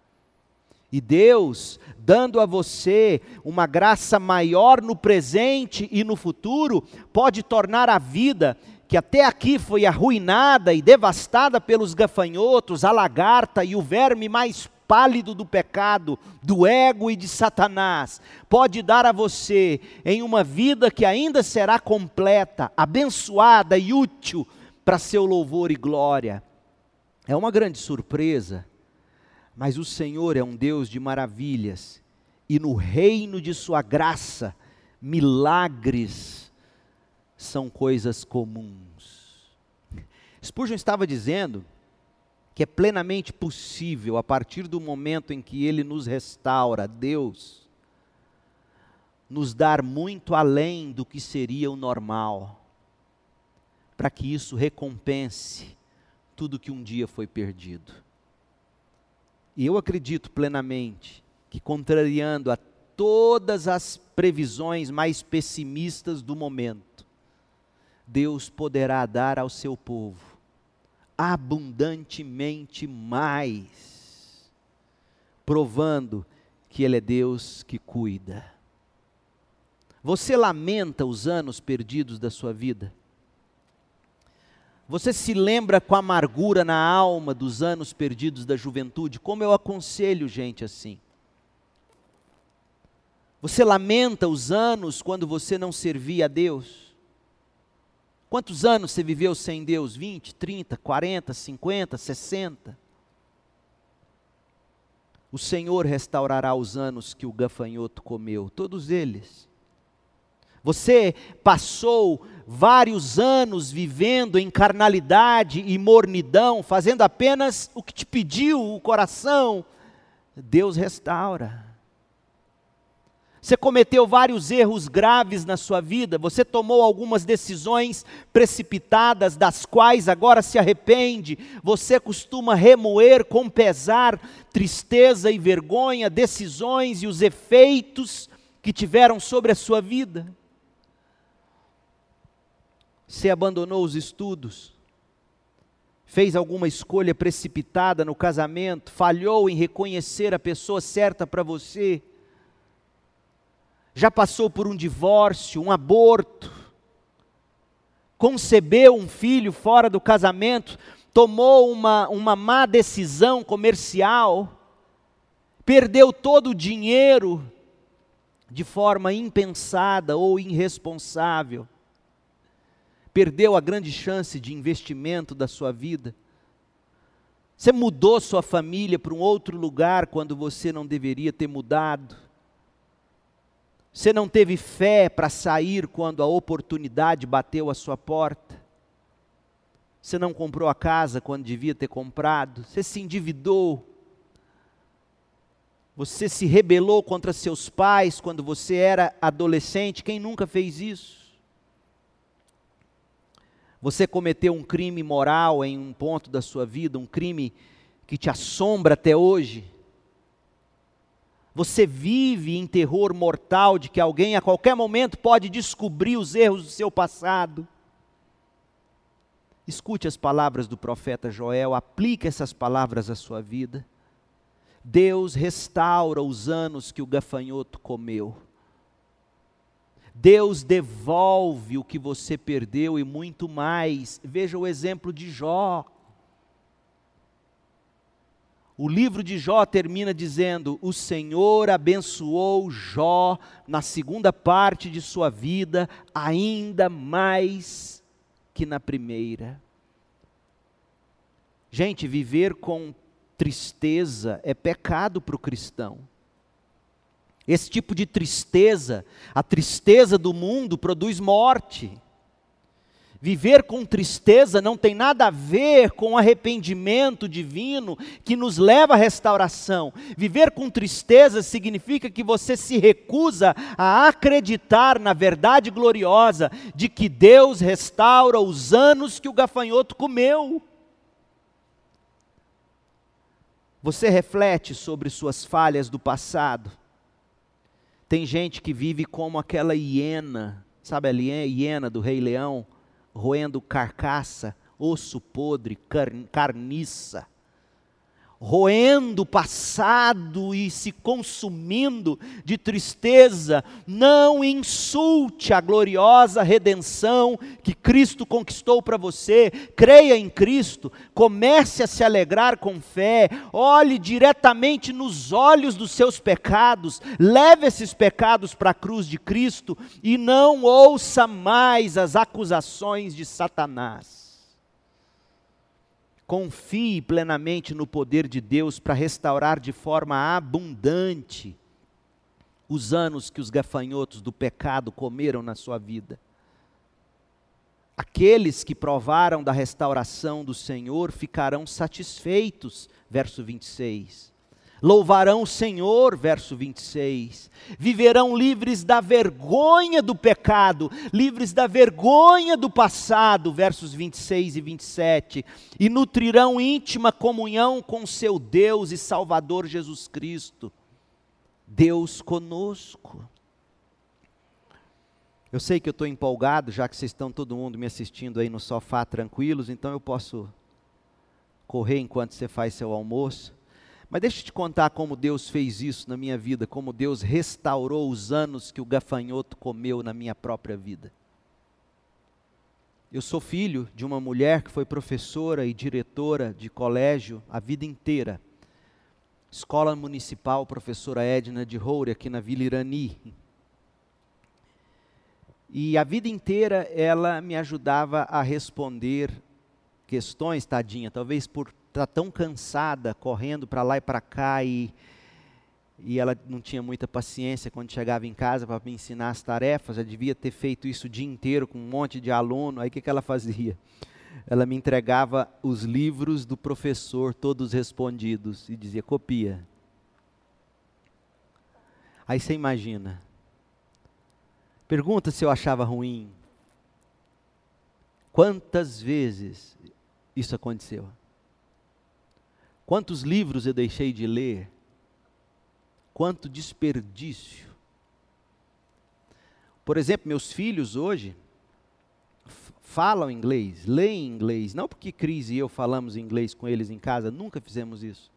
E Deus, dando a você uma graça maior no presente e no futuro, pode tornar a vida que até aqui foi arruinada e devastada pelos gafanhotos, a lagarta e o verme mais pálido do pecado, do ego e de Satanás, pode dar a você em uma vida que ainda será completa, abençoada e útil para seu louvor e glória. É uma grande surpresa mas o Senhor é um Deus de maravilhas, e no reino de Sua graça, milagres são coisas comuns. Spurgeon estava dizendo que é plenamente possível, a partir do momento em que Ele nos restaura, Deus, nos dar muito além do que seria o normal, para que isso recompense tudo que um dia foi perdido. E eu acredito plenamente que, contrariando a todas as previsões mais pessimistas do momento, Deus poderá dar ao seu povo abundantemente mais, provando que Ele é Deus que cuida. Você lamenta os anos perdidos da sua vida? Você se lembra com amargura na alma dos anos perdidos da juventude? Como eu aconselho gente assim? Você lamenta os anos quando você não servia a Deus? Quantos anos você viveu sem Deus? 20, 30, 40, 50, 60? O Senhor restaurará os anos que o gafanhoto comeu, todos eles. Você passou vários anos vivendo em carnalidade e mornidão, fazendo apenas o que te pediu o coração. Deus restaura. Você cometeu vários erros graves na sua vida, você tomou algumas decisões precipitadas, das quais agora se arrepende, você costuma remoer com pesar, tristeza e vergonha, decisões e os efeitos que tiveram sobre a sua vida. Você abandonou os estudos? Fez alguma escolha precipitada no casamento? Falhou em reconhecer a pessoa certa para você? Já passou por um divórcio, um aborto? Concebeu um filho fora do casamento? Tomou uma, uma má decisão comercial? Perdeu todo o dinheiro de forma impensada ou irresponsável? Perdeu a grande chance de investimento da sua vida. Você mudou sua família para um outro lugar quando você não deveria ter mudado. Você não teve fé para sair quando a oportunidade bateu à sua porta. Você não comprou a casa quando devia ter comprado. Você se endividou. Você se rebelou contra seus pais quando você era adolescente. Quem nunca fez isso? Você cometeu um crime moral em um ponto da sua vida, um crime que te assombra até hoje. Você vive em terror mortal de que alguém a qualquer momento pode descobrir os erros do seu passado. Escute as palavras do profeta Joel, aplique essas palavras à sua vida. Deus restaura os anos que o gafanhoto comeu. Deus devolve o que você perdeu e muito mais. Veja o exemplo de Jó. O livro de Jó termina dizendo: O Senhor abençoou Jó na segunda parte de sua vida, ainda mais que na primeira. Gente, viver com tristeza é pecado para o cristão. Esse tipo de tristeza, a tristeza do mundo, produz morte. Viver com tristeza não tem nada a ver com arrependimento divino que nos leva à restauração. Viver com tristeza significa que você se recusa a acreditar na verdade gloriosa de que Deus restaura os anos que o gafanhoto comeu. Você reflete sobre suas falhas do passado. Tem gente que vive como aquela hiena, sabe a hiena do Rei Leão? roendo carcaça, osso podre, carniça roendo o passado e se consumindo de tristeza, não insulte a gloriosa redenção que Cristo conquistou para você. Creia em Cristo, comece a se alegrar com fé, olhe diretamente nos olhos dos seus pecados, leve esses pecados para a cruz de Cristo e não ouça mais as acusações de Satanás. Confie plenamente no poder de Deus para restaurar de forma abundante os anos que os gafanhotos do pecado comeram na sua vida. Aqueles que provaram da restauração do Senhor ficarão satisfeitos. Verso 26. Louvarão o Senhor, verso 26. Viverão livres da vergonha do pecado, livres da vergonha do passado, versos 26 e 27. E nutrirão íntima comunhão com seu Deus e Salvador Jesus Cristo. Deus conosco. Eu sei que eu estou empolgado, já que vocês estão todo mundo me assistindo aí no sofá tranquilos, então eu posso correr enquanto você faz seu almoço. Mas deixa eu te contar como Deus fez isso na minha vida, como Deus restaurou os anos que o gafanhoto comeu na minha própria vida. Eu sou filho de uma mulher que foi professora e diretora de colégio a vida inteira. Escola Municipal Professora Edna de Roure, aqui na Vila Irani. E a vida inteira ela me ajudava a responder questões, tadinha, talvez por está tão cansada, correndo para lá e para cá, e, e ela não tinha muita paciência quando chegava em casa para me ensinar as tarefas, já devia ter feito isso o dia inteiro com um monte de aluno, aí o que, que ela fazia? Ela me entregava os livros do professor, todos respondidos, e dizia: copia. Aí você imagina. Pergunta se eu achava ruim. Quantas vezes isso aconteceu? Quantos livros eu deixei de ler? Quanto desperdício. Por exemplo, meus filhos hoje falam inglês, leem inglês, não porque Cris e eu falamos inglês com eles em casa, nunca fizemos isso.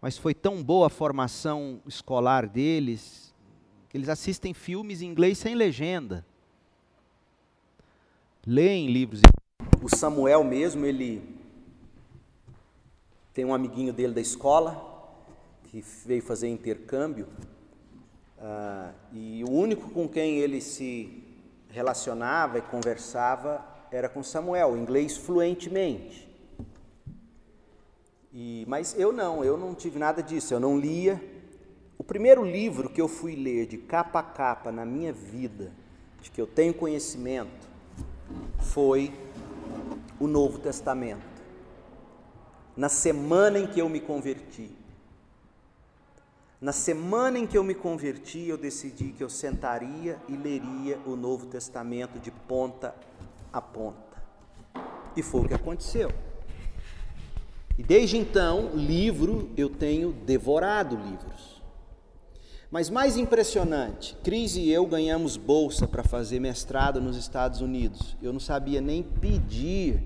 Mas foi tão boa a formação escolar deles, que eles assistem filmes em inglês sem legenda. Leem livros. O Samuel mesmo, ele tem um amiguinho dele da escola que veio fazer intercâmbio uh, e o único com quem ele se relacionava e conversava era com Samuel, inglês fluentemente. E, mas eu não, eu não tive nada disso, eu não lia. O primeiro livro que eu fui ler de capa a capa na minha vida, de que eu tenho conhecimento, foi o Novo Testamento na semana em que eu me converti. Na semana em que eu me converti, eu decidi que eu sentaria e leria o Novo Testamento de ponta a ponta. E foi o que aconteceu. E desde então, livro, eu tenho devorado livros. Mas mais impressionante, Cris e eu ganhamos bolsa para fazer mestrado nos Estados Unidos. Eu não sabia nem pedir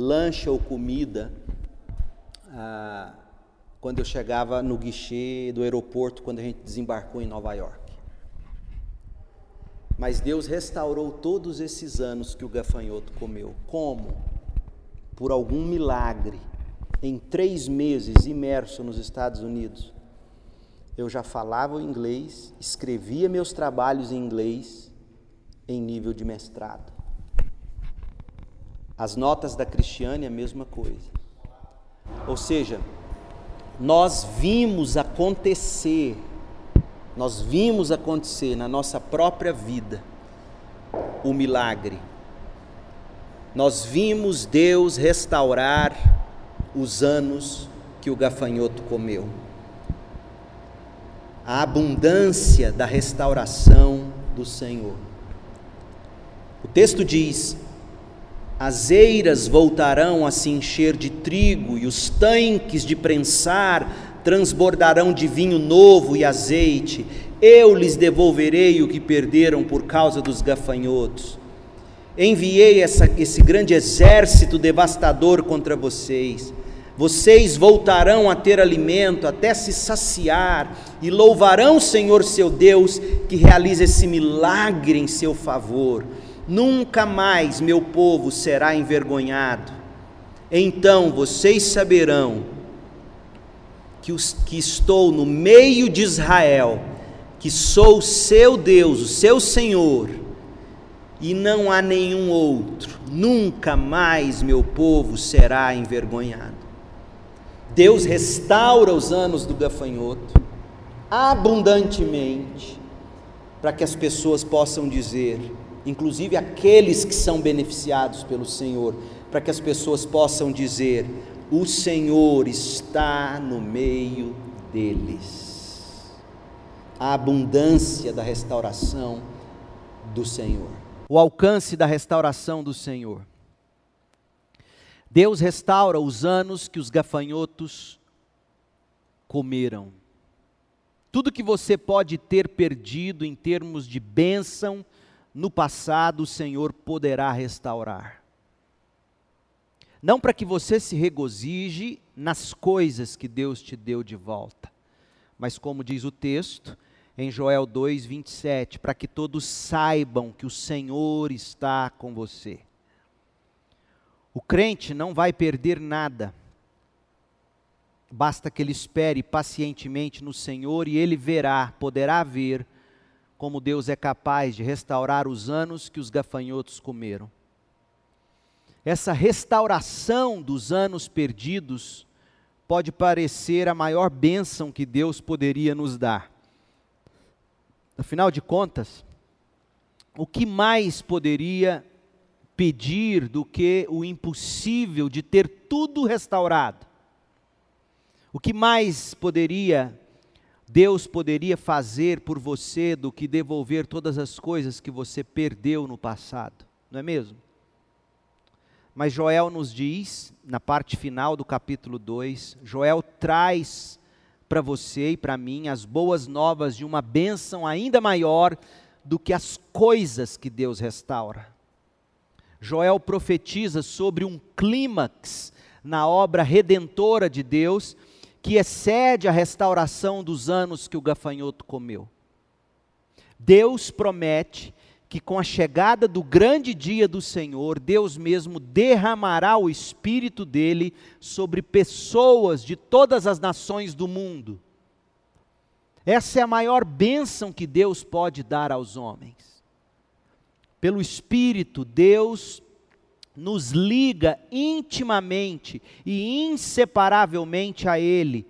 lancha ou comida ah, quando eu chegava no guichê do aeroporto, quando a gente desembarcou em Nova York. Mas Deus restaurou todos esses anos que o gafanhoto comeu. Como? Por algum milagre. em três meses imerso nos Estados Unidos, eu já falava inglês, escrevia meus trabalhos em inglês em nível de mestrado. As notas da Cristiane, a mesma coisa. Ou seja, nós vimos acontecer, nós vimos acontecer na nossa própria vida o milagre. Nós vimos Deus restaurar os anos que o gafanhoto comeu. A abundância da restauração do Senhor. O texto diz: as eiras voltarão a se encher de trigo, e os tanques de prensar transbordarão de vinho novo e azeite. Eu lhes devolverei o que perderam por causa dos gafanhotos. Enviei essa, esse grande exército devastador contra vocês. Vocês voltarão a ter alimento até se saciar e louvarão o Senhor seu Deus que realiza esse milagre em seu favor. Nunca mais meu povo será envergonhado. Então vocês saberão que, os, que estou no meio de Israel, que sou o seu Deus, o seu Senhor, e não há nenhum outro. Nunca mais meu povo será envergonhado. Deus restaura os anos do gafanhoto abundantemente, para que as pessoas possam dizer: inclusive aqueles que são beneficiados pelo Senhor, para que as pessoas possam dizer: o Senhor está no meio deles. A abundância da restauração do Senhor. O alcance da restauração do Senhor. Deus restaura os anos que os gafanhotos comeram. Tudo que você pode ter perdido em termos de bênção, no passado o Senhor poderá restaurar. Não para que você se regozije nas coisas que Deus te deu de volta, mas como diz o texto, em Joel 2, 27, para que todos saibam que o Senhor está com você. O crente não vai perder nada, basta que ele espere pacientemente no Senhor e ele verá, poderá ver como Deus é capaz de restaurar os anos que os gafanhotos comeram. Essa restauração dos anos perdidos pode parecer a maior bênção que Deus poderia nos dar. Afinal de contas, o que mais poderia pedir do que o impossível de ter tudo restaurado? O que mais poderia Deus poderia fazer por você do que devolver todas as coisas que você perdeu no passado, não é mesmo? Mas Joel nos diz, na parte final do capítulo 2, Joel traz para você e para mim as boas novas de uma bênção ainda maior do que as coisas que Deus restaura. Joel profetiza sobre um clímax na obra redentora de Deus que excede a restauração dos anos que o gafanhoto comeu. Deus promete que com a chegada do grande dia do Senhor, Deus mesmo derramará o Espírito dele sobre pessoas de todas as nações do mundo. Essa é a maior bênção que Deus pode dar aos homens. Pelo Espírito, Deus nos liga intimamente e inseparavelmente a Ele.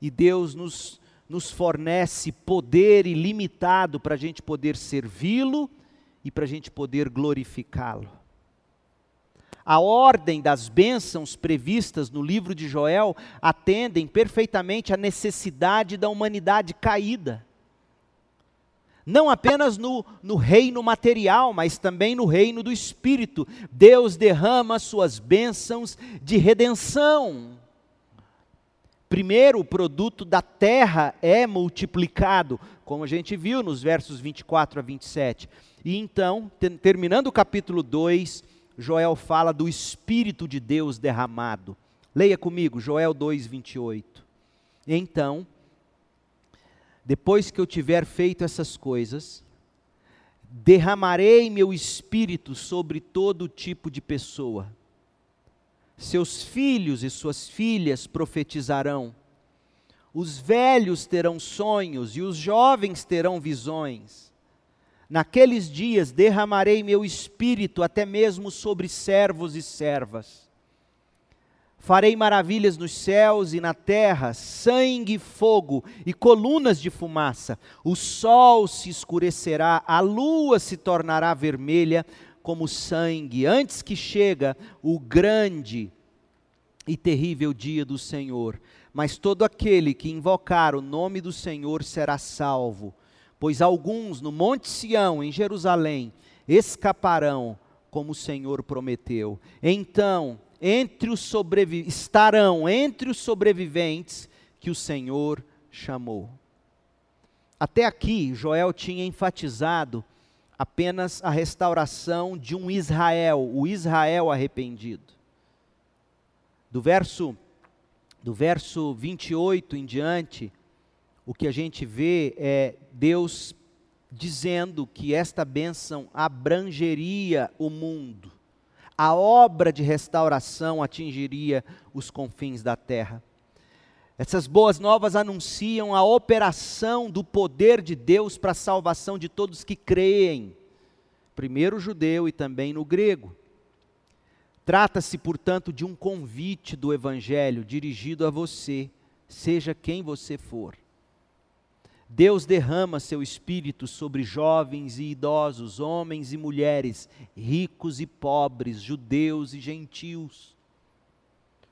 E Deus nos, nos fornece poder ilimitado para a gente poder servi-lo e para a gente poder glorificá-lo. A ordem das bênçãos previstas no livro de Joel atendem perfeitamente à necessidade da humanidade caída não apenas no, no reino material, mas também no reino do espírito. Deus derrama suas bênçãos de redenção. Primeiro, o produto da terra é multiplicado, como a gente viu nos versos 24 a 27. E então, terminando o capítulo 2, Joel fala do Espírito de Deus derramado. Leia comigo, Joel 2, 28. Então, depois que eu tiver feito essas coisas, derramarei meu espírito sobre todo tipo de pessoa. seus filhos e suas filhas profetizarão, os velhos terão sonhos e os jovens terão visões. Naqueles dias derramarei meu espírito até mesmo sobre servos e servas. Farei maravilhas nos céus e na terra, sangue fogo e colunas de fumaça. O sol se escurecerá, a lua se tornará vermelha como sangue, antes que chega o grande e terrível dia do Senhor. Mas todo aquele que invocar o nome do Senhor será salvo pois alguns no Monte Sião, em Jerusalém, escaparão, como o Senhor prometeu. Então, entre os estarão entre os sobreviventes que o Senhor chamou. Até aqui, Joel tinha enfatizado apenas a restauração de um Israel, o Israel arrependido. Do verso do verso 28 em diante, o que a gente vê é Deus dizendo que esta bênção abrangeria o mundo. A obra de restauração atingiria os confins da terra. Essas boas novas anunciam a operação do poder de Deus para a salvação de todos que creem, primeiro o judeu e também no grego. Trata-se, portanto, de um convite do Evangelho dirigido a você, seja quem você for. Deus derrama seu espírito sobre jovens e idosos, homens e mulheres, ricos e pobres, judeus e gentios.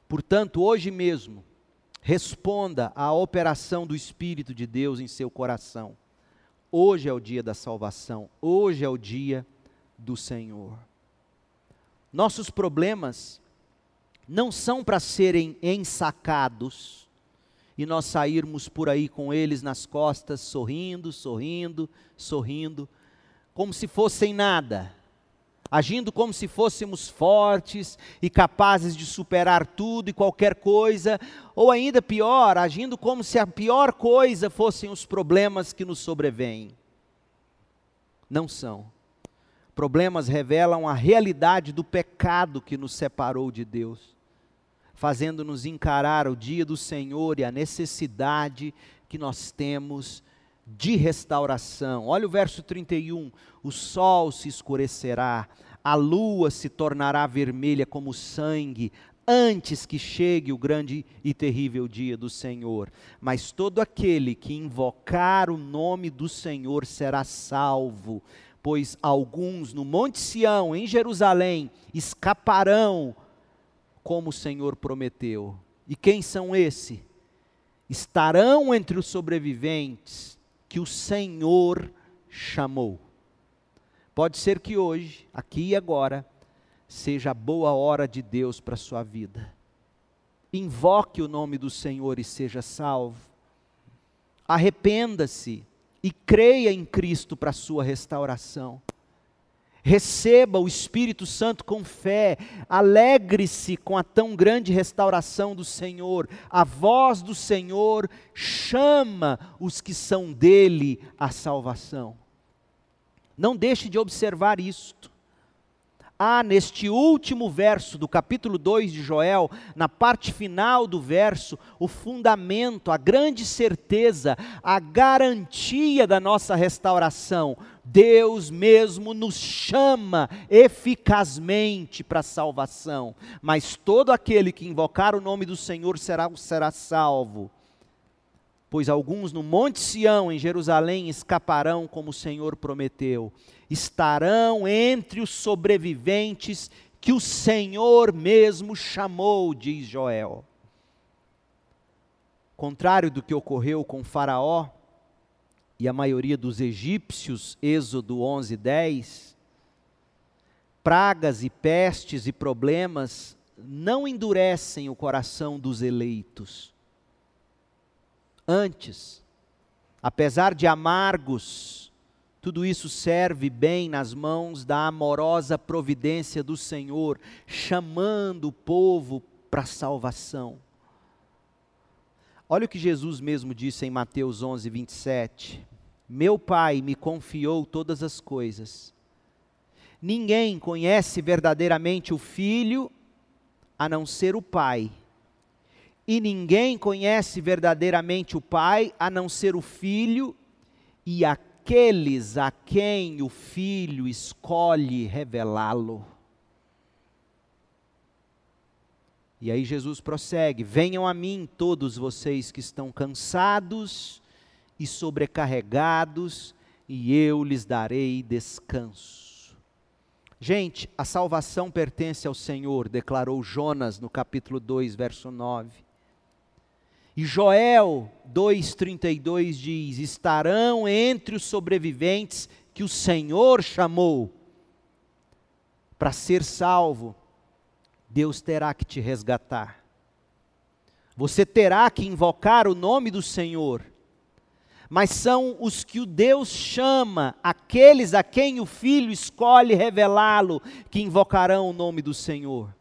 Portanto, hoje mesmo, responda à operação do Espírito de Deus em seu coração. Hoje é o dia da salvação, hoje é o dia do Senhor. Nossos problemas não são para serem ensacados, e nós sairmos por aí com eles nas costas, sorrindo, sorrindo, sorrindo, como se fossem nada, agindo como se fôssemos fortes e capazes de superar tudo e qualquer coisa, ou ainda pior, agindo como se a pior coisa fossem os problemas que nos sobrevêm. Não são. Problemas revelam a realidade do pecado que nos separou de Deus fazendo-nos encarar o dia do Senhor e a necessidade que nós temos de restauração. Olha o verso 31: o sol se escurecerá, a lua se tornará vermelha como sangue, antes que chegue o grande e terrível dia do Senhor. Mas todo aquele que invocar o nome do Senhor será salvo, pois alguns no Monte Sião, em Jerusalém, escaparão como o Senhor prometeu. E quem são esses? Estarão entre os sobreviventes que o Senhor chamou. Pode ser que hoje, aqui e agora, seja a boa hora de Deus para a sua vida. Invoque o nome do Senhor e seja salvo. Arrependa-se e creia em Cristo para a sua restauração. Receba o Espírito Santo com fé, alegre-se com a tão grande restauração do Senhor. A voz do Senhor chama os que são dele à salvação. Não deixe de observar isto há neste último verso do capítulo 2 de Joel, na parte final do verso, o fundamento, a grande certeza, a garantia da nossa restauração. Deus mesmo nos chama eficazmente para a salvação, mas todo aquele que invocar o nome do Senhor será, será salvo. Pois alguns no Monte Sião, em Jerusalém, escaparão como o Senhor prometeu estarão entre os sobreviventes que o Senhor mesmo chamou, diz Joel. Contrário do que ocorreu com Faraó e a maioria dos egípcios, Êxodo 11, 10, pragas e pestes e problemas não endurecem o coração dos eleitos. Antes, apesar de amargos tudo isso serve bem nas mãos da amorosa providência do Senhor, chamando o povo para a salvação. Olha o que Jesus mesmo disse em Mateus 11, 27. Meu Pai me confiou todas as coisas. Ninguém conhece verdadeiramente o Filho a não ser o Pai. E ninguém conhece verdadeiramente o Pai a não ser o Filho e aqueles a quem o Filho escolhe revelá-lo. E aí Jesus prossegue: Venham a mim todos vocês que estão cansados e sobrecarregados, e eu lhes darei descanso. Gente, a salvação pertence ao Senhor, declarou Jonas no capítulo 2, verso 9. E Joel 2,32 diz: Estarão entre os sobreviventes que o Senhor chamou para ser salvo, Deus terá que te resgatar. Você terá que invocar o nome do Senhor mas são os que o Deus chama, aqueles a quem o Filho escolhe revelá-lo, que invocarão o nome do Senhor.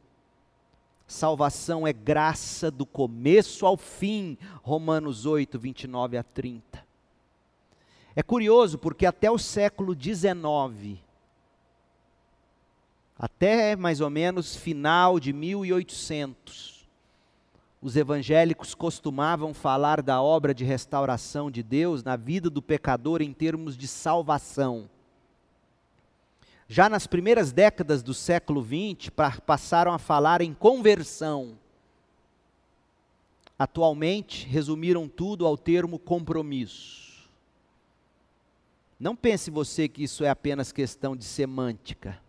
Salvação é graça do começo ao fim, Romanos 8, 29 a 30. É curioso porque até o século XIX, até mais ou menos final de 1800, os evangélicos costumavam falar da obra de restauração de Deus na vida do pecador em termos de salvação. Já nas primeiras décadas do século XX, passaram a falar em conversão. Atualmente, resumiram tudo ao termo compromisso. Não pense você que isso é apenas questão de semântica.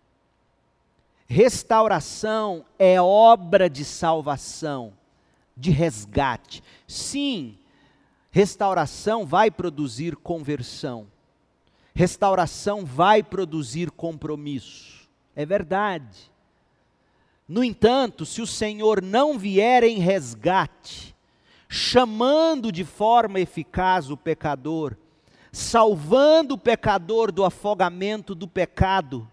Restauração é obra de salvação de resgate. Sim, restauração vai produzir conversão. Restauração vai produzir compromisso. É verdade. No entanto, se o Senhor não vier em resgate, chamando de forma eficaz o pecador, salvando o pecador do afogamento do pecado,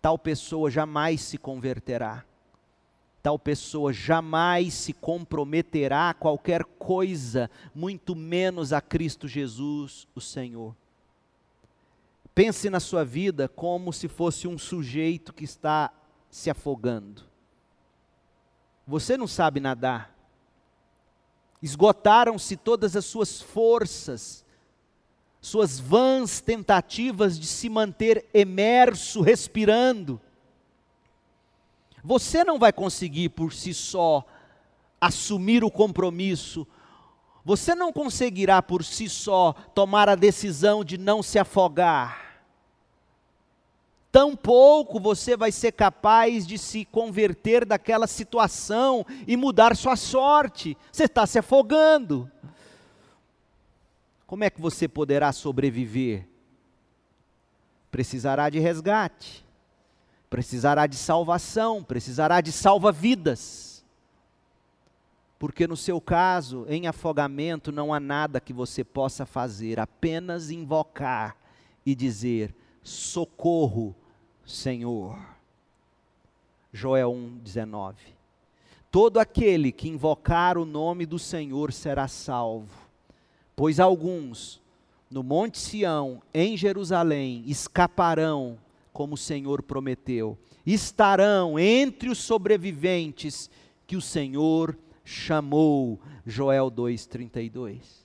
tal pessoa jamais se converterá tal pessoa jamais se comprometerá a qualquer coisa, muito menos a Cristo Jesus, o Senhor. Pense na sua vida como se fosse um sujeito que está se afogando. Você não sabe nadar. Esgotaram-se todas as suas forças, suas vãs tentativas de se manter emerso, respirando você não vai conseguir por si só assumir o compromisso. Você não conseguirá por si só tomar a decisão de não se afogar. Tampouco você vai ser capaz de se converter daquela situação e mudar sua sorte. Você está se afogando. Como é que você poderá sobreviver? Precisará de resgate precisará de salvação, precisará de salva-vidas. Porque no seu caso, em afogamento, não há nada que você possa fazer, apenas invocar e dizer: socorro, Senhor. Joel 1,19. Todo aquele que invocar o nome do Senhor será salvo, pois alguns no Monte Sião, em Jerusalém, escaparão como o Senhor prometeu. Estarão entre os sobreviventes que o Senhor chamou. Joel 2:32.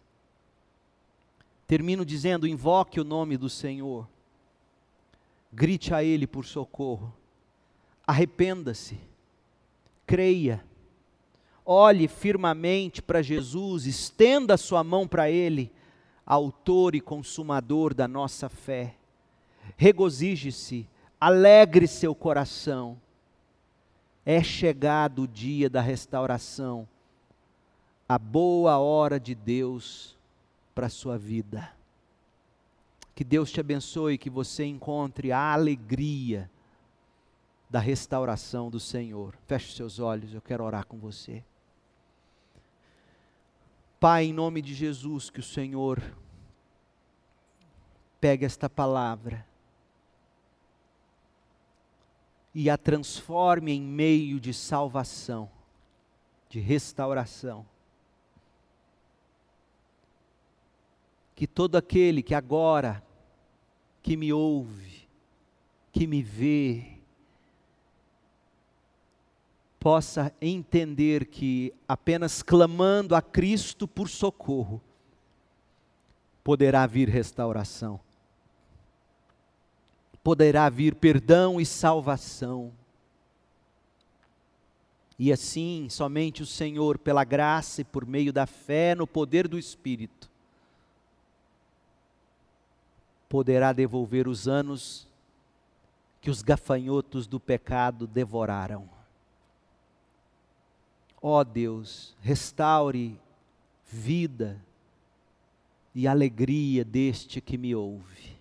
Termino dizendo: invoque o nome do Senhor. Grite a ele por socorro. Arrependa-se. Creia. Olhe firmemente para Jesus, estenda a sua mão para ele, autor e consumador da nossa fé regozije-se, alegre seu coração. É chegado o dia da restauração, a boa hora de Deus para a sua vida. Que Deus te abençoe, que você encontre a alegria da restauração do Senhor. Feche seus olhos, eu quero orar com você. Pai, em nome de Jesus, que o Senhor pegue esta palavra e a transforme em meio de salvação, de restauração. Que todo aquele que agora, que me ouve, que me vê, possa entender que apenas clamando a Cristo por socorro poderá vir restauração, poderá vir perdão e salvação. E assim, somente o Senhor, pela graça e por meio da fé no poder do Espírito, poderá devolver os anos que os gafanhotos do pecado devoraram. Ó oh Deus, restaure vida e alegria deste que me ouve.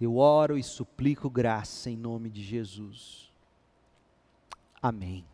Eu oro e suplico graça em nome de Jesus. Amém.